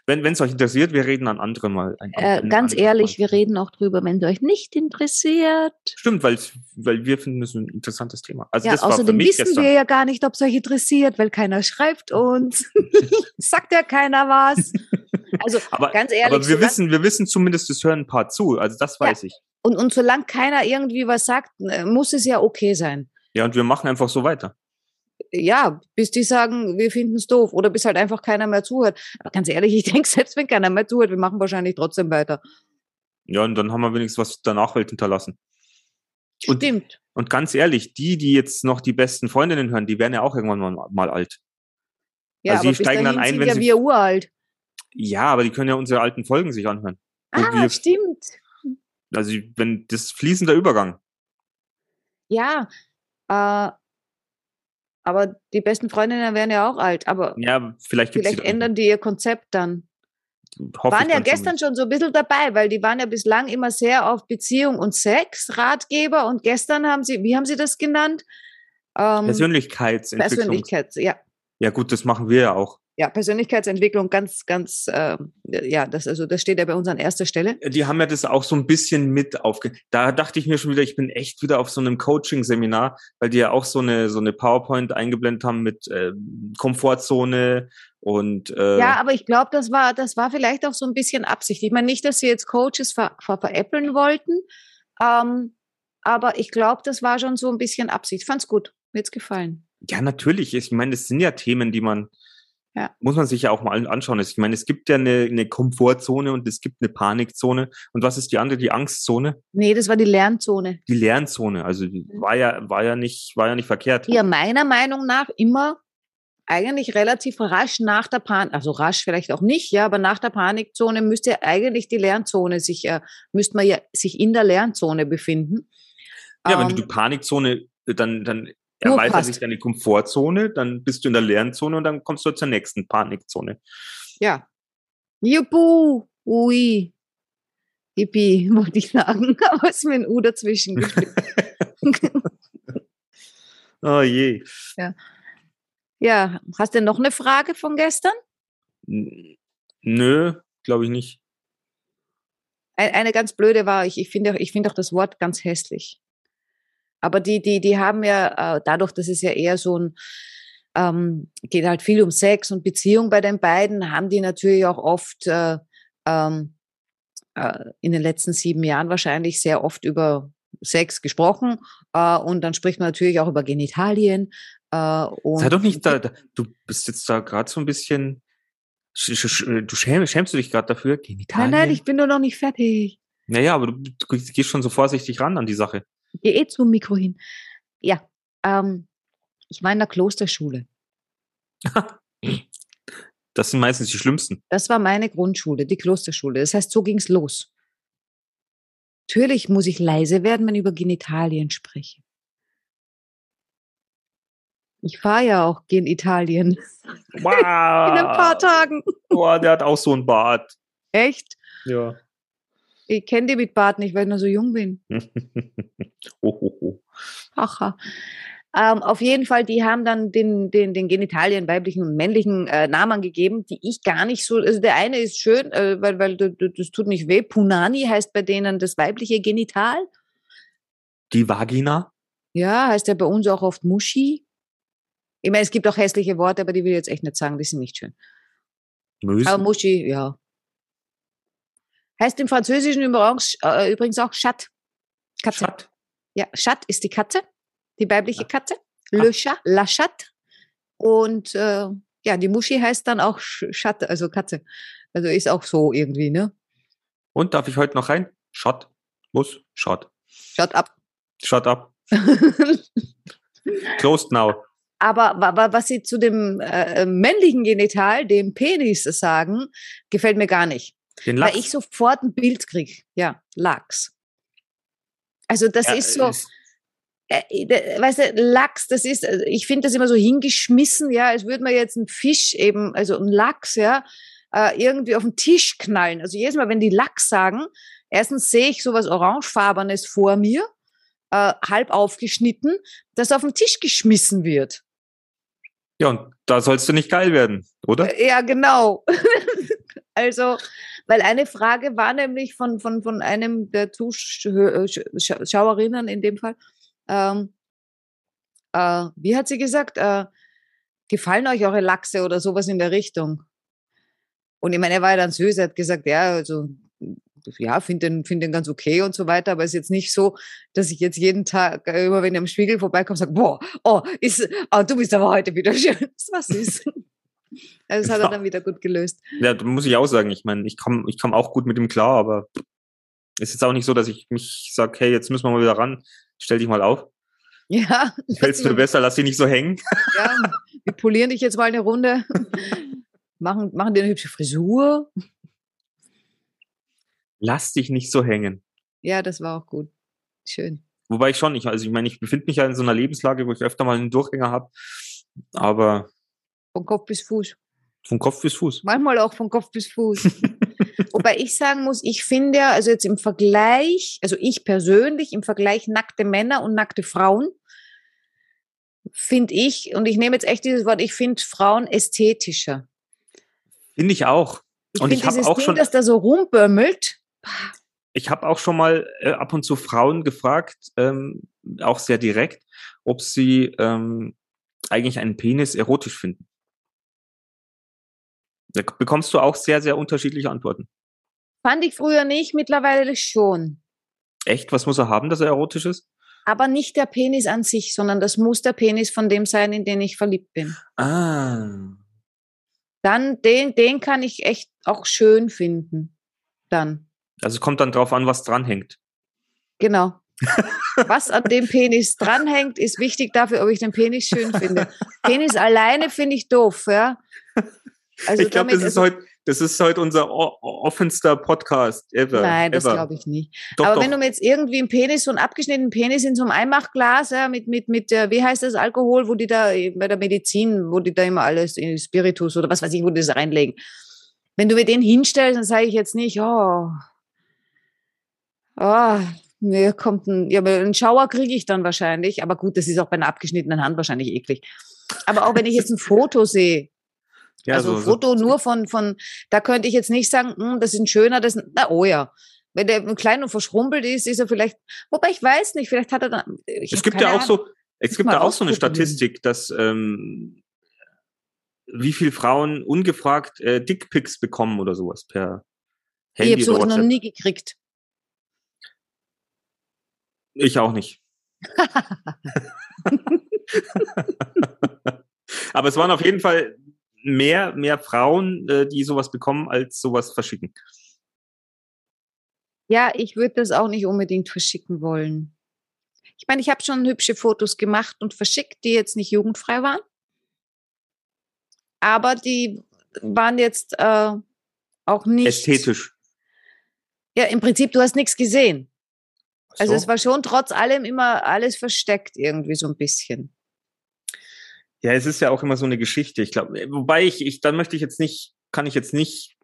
Wenn es euch interessiert, wir reden an andere mal. Ein, Äh, ganz ehrlich, Mal. wir reden auch drüber, wenn es euch nicht interessiert. Stimmt, weil, weil wir finden es ein interessantes Thema. Also Ja, das war für außerdem wissen gestern. wir ja gar nicht, ob es euch interessiert, weil keiner schreibt uns. <laughs> Sagt ja keiner was. <laughs> Also aber, ganz ehrlich, aber wir solang- wissen, wir wissen zumindest, es hören ein paar zu. Also das Ja. weiß ich. und, und solange keiner irgendwie was sagt, äh, muss es ja okay sein. Ja, und wir machen einfach so weiter. Ja, bis die sagen, wir finden es doof oder bis halt einfach keiner mehr zuhört. Aber ganz ehrlich, ich <laughs> denke, selbst wenn keiner mehr zuhört, wir machen wahrscheinlich trotzdem weiter. Ja, und dann haben wir wenigstens was der Nachwelt hinterlassen. Und, Stimmt. und ganz ehrlich, die, die jetzt noch die besten Freundinnen hören, die werden ja auch irgendwann mal, mal alt. Ja, also aber die steigen dann ein, sind wenn ja sie- wir uralt. Ja, aber die können ja unsere alten Folgen sich anhören. Ah, wir, stimmt. also wenn das fließender Übergang. Ja, äh, aber die besten Freundinnen werden ja auch alt. Aber Ja, vielleicht vielleicht ändern die ihr Konzept dann. Hoffe waren ja gestern schon so ein bisschen dabei, weil die waren ja bislang immer sehr auf Beziehung und Sex, Ratgeber. Und gestern haben sie, wie haben sie das genannt? Ähm, Persönlichkeitsentwicklung. Persönlichkeits, ja. Ja gut, das machen wir ja auch. Ja, Persönlichkeitsentwicklung ganz, ganz, ähm, ja, das, also, das steht ja bei uns an erster Stelle. Die haben ja das auch so ein bisschen mit aufge... Da dachte ich mir schon wieder, ich bin echt wieder auf so einem Coaching-Seminar, weil die ja auch so eine, so eine PowerPoint eingeblendet haben mit ähm, Komfortzone und äh, Ja, aber ich glaube, das war, das war vielleicht auch so ein bisschen Absicht. Ich meine nicht, dass sie jetzt Coaches ver, ver, veräppeln wollten, ähm, aber ich glaube, das war schon so ein bisschen Absicht. Fand's gut, mir hat's gefallen. Ja, natürlich. Ich meine, das sind ja Themen, die man, Ja. muss man sich ja auch mal anschauen. Ich meine, es gibt ja eine, eine Komfortzone und es gibt eine Panikzone. Und was ist die andere? Die Angstzone? Nee, das war die Lernzone. Die Lernzone. Also die war ja, war ja nicht, war ja nicht verkehrt. Ja, meiner Meinung nach immer eigentlich relativ rasch nach der Panik, also rasch vielleicht auch nicht, ja, aber nach der Panikzone müsste ja eigentlich die Lernzone sich, äh, müsste man ja sich in der Lernzone befinden. Ja, wenn Ähm, du die Panikzone, dann, dann Nur erweitert sich deine Komfortzone, dann bist du in der Lernzone und dann kommst du zur nächsten Panikzone. Ja. Juppie, ui. Hippie, <laughs> wollte ich sagen, <laughs> aber es ist mir ein U dazwischen. <laughs> Oh je. ja, hast du noch eine Frage von gestern? Nö, glaube ich nicht. Ein- Eine ganz blöde war, ich, ich finde auch, ich finde auch das Wort ganz hässlich. Aber die, die, die haben ja, äh, dadurch, dass es ja eher so ein, ähm, geht halt viel um Sex und Beziehung bei den beiden, haben die natürlich auch oft äh, ähm, äh, in den letzten sieben Jahren wahrscheinlich sehr oft über Sex gesprochen. Äh, und dann spricht man natürlich auch über Genitalien. Äh, Sei doch nicht da, da du bist jetzt da gerade so ein bisschen, sch, sch, sch, du schäm, schämst du dich gerade dafür? Nein, Genitalien? nein, ich bin nur noch nicht fertig. Naja, aber du, du gehst schon so vorsichtig ran an die Sache. Gehe eh zum Mikro hin. Ja, ähm, ich war in der Klosterschule. <laughs> Das sind meistens die schlimmsten. Das war meine Grundschule, die Klosterschule. Das heißt, so ging's los. Natürlich muss ich leise werden, wenn ich über Genitalien spreche. Ich fahre ja auch in Italien Wow. <laughs> in ein paar Tagen. Boah, der hat auch so ein Bart. Echt? Ja. Ich kenne die mit Bart nicht, weil ich noch so jung bin. <laughs> oh, oh, oh. Haha. Ähm, auf jeden Fall, die haben dann den, den, den Genitalien weiblichen und männlichen äh, Namen gegeben, die ich gar nicht so. Also der eine ist schön, äh, weil, weil das tut nicht weh. Punani heißt bei denen das weibliche Genital. Die Vagina? Ja, heißt ja bei uns auch oft Muschi. Ich meine, es gibt auch hässliche Worte, aber die will ich jetzt echt nicht sagen, die sind nicht schön. Mösen? Aber Muschi, ja. Heißt im Französischen übrigens, äh, übrigens auch Chat. Katze. Schat. Ja, Chat ist die Katze, die weibliche Ah. Katze. Le Chat, la Chat. Und äh, Ja, die Muschi heißt dann auch Schatte, also Katze. Also ist auch so irgendwie, ne? Und darf ich heute noch rein? Shot, muss, shot. Shut up. Shut up. Closed now. Aber was Sie zu dem äh, männlichen Genital, dem Penis, sagen, gefällt mir gar nicht. Den Lachs. Weil ich sofort ein Bild kriege. Ja, Lachs. Also das Ja, ist so, ist- äh, äh, weißt du, Lachs, das ist, also ich finde das immer so hingeschmissen, ja, als würde man jetzt einen Fisch eben, also einen Lachs, ja, äh, irgendwie auf den Tisch knallen. Also jedes Mal, wenn die Lachs sagen, erstens sehe ich sowas Orangefarbenes vor mir, äh, halb aufgeschnitten, das auf den Tisch geschmissen wird. Ja, und da sollst du nicht geil werden, oder? Ja, genau. <laughs> also, weil eine Frage war nämlich von, von, von einem der Zuschauerinnen in dem Fall, ähm, äh, wie hat sie gesagt, äh, gefallen euch eure Lachse oder sowas in der Richtung? Und ich meine, er war ja dann süß, er hat gesagt, ja, also ja, finde den, find den ganz okay und so weiter, aber es ist jetzt nicht so, dass ich jetzt jeden Tag, äh, immer wenn ich am Spiegel vorbeikomme, sage, boah, oh, ist, oh, du bist aber heute wieder schön. <laughs> Was ist? Also das hat er dann wieder gut gelöst. Ja, da muss ich auch sagen, ich meine, ich komme ich komm auch gut mit ihm klar, aber es ist jetzt auch nicht so, dass ich mich sage, hey, jetzt müssen wir mal wieder ran, stell dich mal auf. <laughs> Ja, Fällst mir besser, lass dich nicht so hängen. ja, wir polieren dich jetzt mal eine Runde, <laughs> machen, machen dir eine hübsche Frisur. Lass dich nicht so hängen. Ja, das war auch gut. Schön. Wobei ich schon, ich, also ich meine, ich befinde mich ja in so einer Lebenslage, wo ich öfter mal einen Durchhänger habe, aber Von Kopf bis Fuß. von Kopf bis Fuß. Manchmal auch von Kopf bis Fuß. <laughs> Wobei ich sagen muss, ich finde ja, also jetzt im Vergleich, also ich persönlich, im Vergleich nackte Männer und nackte Frauen, finde ich, und ich nehme jetzt echt dieses Wort, ich finde Frauen ästhetischer. Finde ich auch. Ich Und ich finde hab dieses auch Ding, schon- das da so rumbömmelt, Ich habe auch schon mal äh, ab und zu Frauen gefragt, ähm, auch sehr direkt, ob sie ähm, eigentlich einen Penis erotisch finden. Da bekommst du auch sehr, sehr unterschiedliche Antworten. fand ich früher nicht, mittlerweile schon. Echt? Was muss er haben, dass er erotisch ist? Aber nicht der Penis an sich, sondern das muss der Penis von dem sein, in den ich verliebt bin. Ah. Dann, den, den kann ich echt auch schön finden. Dann. Also es kommt dann drauf an, was dranhängt. Genau. <laughs> Was an dem Penis dranhängt, ist wichtig dafür, ob ich den Penis schön finde. Penis alleine finde ich doof, ja. Also ich glaube, das ist heute, das ist heute unser offenster Podcast ever. Nein, das glaube ich nicht. Doch, Aber doch. wenn du mir jetzt irgendwie einen Penis, so einen abgeschnittenen Penis in so einem Einmachglas, ja, mit, mit, mit, wie heißt das Alkohol, wo die da äh, bei der Medizin, wo die da immer alles in Spiritus oder was weiß ich, wo die das reinlegen. Wenn du mir den hinstellst, dann sage ich jetzt nicht, oh, oh, mir kommt ein, ja, einen Schauer kriege ich dann wahrscheinlich. Aber gut, das ist auch bei einer abgeschnittenen Hand wahrscheinlich eklig. Aber auch wenn ich jetzt ein Foto sehe, ja, also so, ein so- Foto nur von, von, da könnte ich jetzt nicht sagen, hm, das ist ein schöner, das ist ein, na, oh ja. Wenn der klein und verschrumpelt ist, ist er vielleicht, wobei ich weiß nicht, vielleicht hat er dann. ich Es gibt ja auch Ahnung. so, es gibt ja auch so eine. Statistik, dass ähm, wie viel Frauen ungefragt äh, Dickpics bekommen oder sowas per Ich habe Handy sowas noch nie gekriegt. Ich auch nicht. <laughs> <laughs> Aber es waren auf jeden Fall mehr, mehr Frauen, äh, die sowas bekommen, als sowas verschicken. Ja, ich würde das auch nicht unbedingt verschicken wollen. Ich meine, ich habe schon hübsche Fotos gemacht und verschickt, die jetzt nicht jugendfrei waren. Aber die waren jetzt äh, auch nicht. Ästhetisch. Ja, im Prinzip, du hast nichts gesehen. Also So. es war schon trotz allem immer alles versteckt irgendwie so ein bisschen. Ja, es ist ja auch immer so eine Geschichte. Ich glaube, wobei ich, ich, dann möchte ich jetzt nicht, kann ich jetzt nicht,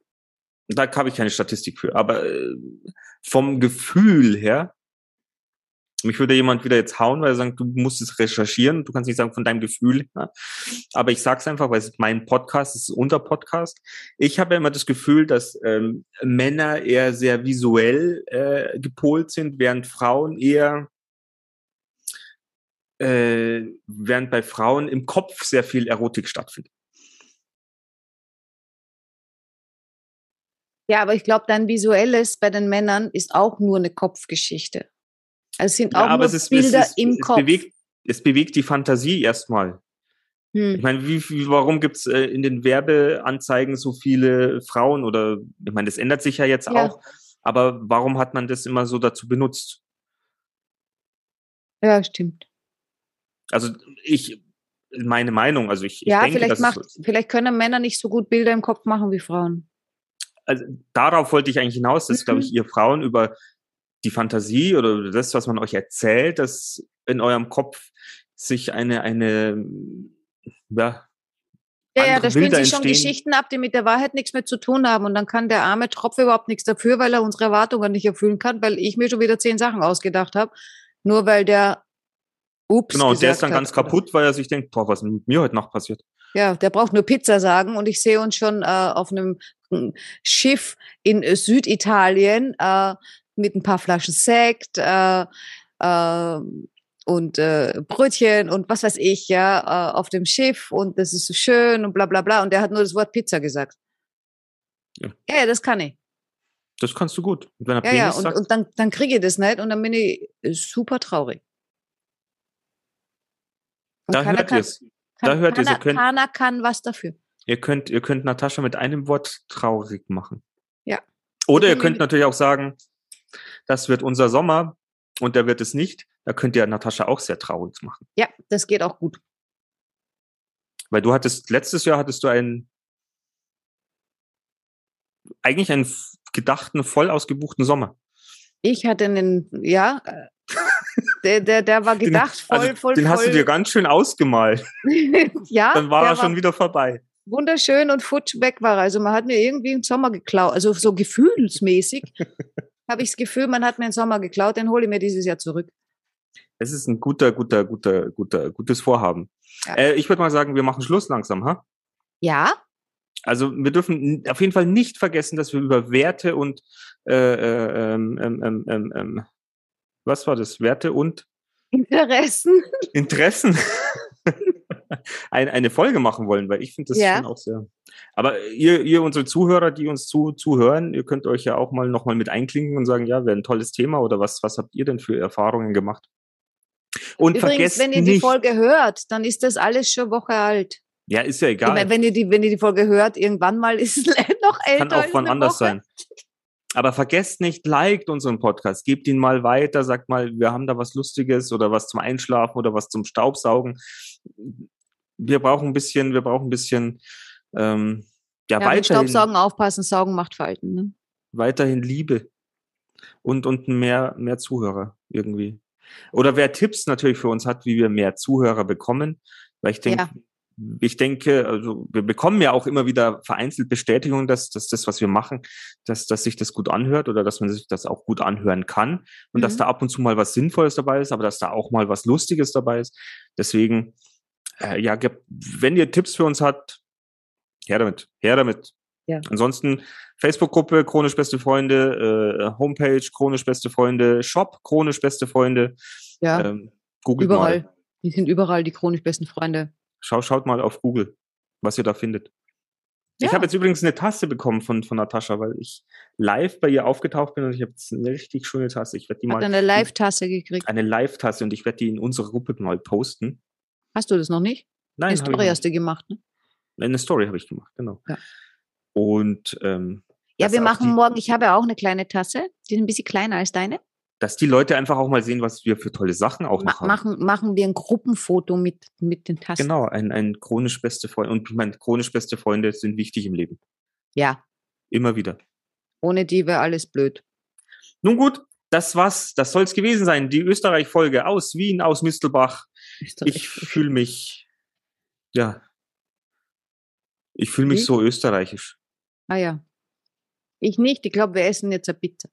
da habe ich keine Statistik für, aber äh, vom Gefühl her, mich würde jemand wieder jetzt hauen, weil er sagt, du musst es recherchieren, du kannst nicht sagen von deinem Gefühl her. Aber ich sag's einfach, weil es ist mein Podcast, es ist unser Podcast. Ich habe ja immer das Gefühl, dass ähm, Männer eher sehr visuell äh, gepolt sind, während Frauen eher äh, während bei Frauen im Kopf sehr viel Erotik stattfindet. Ja, aber ich glaube, dein visuelles bei den Männern ist auch nur eine Kopfgeschichte. Also es sind auch nur Bilder es, im es Kopf. Bewegt, es bewegt die Fantasie erstmal. Ich meine, wie, wie, warum gibt's äh, in den Werbeanzeigen so viele Frauen? Oder ich meine, das ändert sich ja jetzt Ja. auch, aber warum hat man das immer so dazu benutzt? Ja, stimmt. Also ich, meine Meinung, also ich, ich ja, denke, vielleicht, dass macht, es, vielleicht können Männer nicht so gut Bilder im Kopf machen wie Frauen. also darauf wollte ich eigentlich hinaus, dass, glaube Mhm. ich, ihr Frauen über die Fantasie oder das, was man euch erzählt, dass in eurem Kopf sich eine, eine, ja, Ja, ja, da spielen sich schon. Geschichten ab, die mit der Wahrheit nichts mehr zu tun haben. Und dann kann der arme Tropf überhaupt nichts dafür, weil er unsere Erwartungen nicht erfüllen kann, weil ich mir schon wieder zehn Sachen ausgedacht habe. Nur weil der Ups. genau, und der ist dann ganz kaputt, weil er sich denkt, boah, was ist denn mit mir heute Nacht passiert? Ja, der braucht nur Pizza sagen und ich sehe uns schon äh, auf einem mm, Schiff in Süditalien äh, mit ein paar Flaschen Sekt äh, äh, und äh, Brötchen und was weiß ich, ja, äh, auf dem Schiff und das ist so schön und bla bla bla. Und der hat nur das Wort Pizza gesagt. Ja. Ja, ja das kann ich. Das kannst du gut. Und wenn er Ja, ja, Penis und, sagt, und dann, dann kriege ich das nicht und dann bin ich super traurig. Da hört kann- ihr es. Da hört ihr, können- keiner kann was dafür. Ihr könnt, ihr könnt Natascha mit einem Wort traurig machen. Ja. Oder ihr könnt natürlich auch sagen, das wird unser Sommer und der wird es nicht. Da könnt ihr Natascha auch sehr traurig machen. Ja, das geht auch gut. Weil du hattest, letztes Jahr hattest du einen, eigentlich einen gedachten, voll ausgebuchten Sommer. Ich hatte einen, ja, äh, der, der, der war Den- gedacht, voll, also, voll, den voll. hast du dir ganz schön ausgemalt. <laughs> ja, Dann war er schon wieder vorbei. wunderschön und futsch weg war. er. Also man hat mir irgendwie einen Sommer geklaut, also so gefühlsmäßig <laughs> habe ich das Gefühl, man hat mir einen Sommer geklaut, den hole ich mir dieses Jahr zurück. Es ist ein guter, guter, guter, guter, gutes Vorhaben. Ja. Äh, ich würde mal sagen, wir machen Schluss langsam, ha? Ja, Also wir dürfen auf jeden Fall nicht vergessen, dass wir über Werte und äh, äh, ähm, ähm, ähm, ähm, ähm, was war das? Werte und Interessen. <laughs> Interessen <laughs> ein, eine Folge machen wollen, weil ich finde das Ja. schon auch sehr. Aber ihr, ihr, unsere Zuhörer, die uns zu, zuhören, ihr könnt euch ja auch mal nochmal mit einklinken und sagen, ja, wäre ein tolles Thema oder was, was habt ihr denn für Erfahrungen gemacht? Und Übrigens, vergesst wenn ihr die nicht, Folge hört, dann ist das alles schon Woche alt. ja, ist ja egal. meine, wenn ihr die, wenn ihr die Folge hört, irgendwann mal ist es <laughs> noch älter. kann auch von anders Woche. sein. Aber vergesst nicht, liked unseren Podcast, gebt ihn mal weiter, sagt mal, wir haben da was Lustiges oder was zum Einschlafen oder was zum Staubsaugen. Wir brauchen ein bisschen, wir brauchen ein bisschen, ähm, ja, Ja, mit weiterhin, Staubsaugen aufpassen, Saugen macht Falten. Ne? weiterhin Liebe und, und mehr, mehr Zuhörer irgendwie. Oder wer Tipps natürlich für uns hat, wie wir mehr Zuhörer bekommen, weil ich denke, Ja. Ich denke, also wir bekommen ja auch immer wieder vereinzelt Bestätigung, dass, dass das, was wir machen, dass, dass sich das gut anhört oder dass man sich das auch gut anhören kann und dass Mhm. da ab und zu mal was Sinnvolles dabei ist, aber dass da auch mal was Lustiges dabei ist. Deswegen, äh, ja, wenn ihr Tipps für uns habt, her damit, her damit. Ja. Ansonsten Facebook-Gruppe Chronisch Beste Freunde, äh, Homepage Chronisch Beste Freunde, Shop Chronisch Beste Freunde. Ja, Ähm, googelt überall. mal. Die sind überall die chronisch besten Freunde. Schau, schaut mal auf Google, was ihr da findet. Ich Ja. habe jetzt übrigens eine Tasse bekommen von, von Natascha, weil ich live bei ihr aufgetaucht bin und ich habe jetzt eine richtig schöne Tasse. Ich werde die Hat mal eine Live-Tasse gekriegt. eine Live-Tasse und ich werde die in unsere Gruppe mal posten. Hast du das noch nicht? Nein, Eine ich Story hast du gemacht, ne? eine Story habe ich gemacht, genau. Ja. Und ähm, Ja, wir machen morgen, ich habe ja auch eine kleine Tasse, die ist ein bisschen kleiner als deine. Dass die Leute einfach auch mal sehen, was wir für tolle Sachen auch Ma noch haben. machen, machen wir ein Gruppenfoto mit, mit den Tassen. Genau, ein, ein chronisch beste Freund. Und ich meine, chronisch beste Freunde sind wichtig im Leben. Ja, Immer wieder. ohne die wäre alles blöd. Nun gut, das war's. Das soll's gewesen sein. Die Österreich-Folge aus Wien, aus Mistelbach. Ich fühle mich, ja, ich fühle mich Wie? so österreichisch. Ah ja. Ich nicht, ich glaube, wir essen jetzt eine Pizza.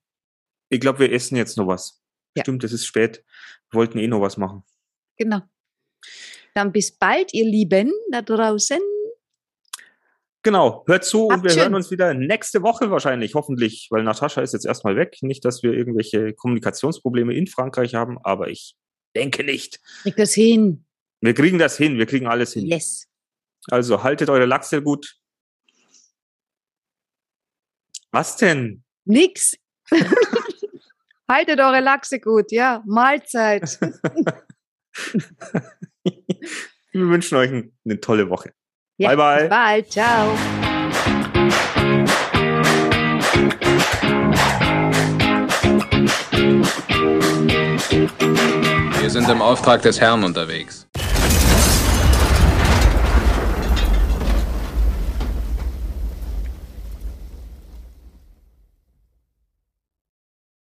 Ich glaube, wir essen jetzt noch was. Ja. Stimmt, es ist spät. Wir wollten eh noch was machen. Genau. Dann bis bald, ihr Lieben da draußen. Genau, hört zu und Habt wir hören schön. uns wieder nächste Woche wahrscheinlich, hoffentlich, weil Natascha ist jetzt erstmal weg. Nicht, dass wir irgendwelche Kommunikationsprobleme in Frankreich haben, aber ich denke nicht. Krieg das hin. Wir kriegen das hin, wir kriegen alles hin. Yes. Also haltet eure Lachse gut. Was denn? Nix. <laughs> Haltet eure Lachse gut, ja. Mahlzeit. <laughs> Wir wünschen euch eine tolle Woche. Ja, bye, bye. Bis bald. Ciao. Wir sind im Auftrag des Herrn unterwegs.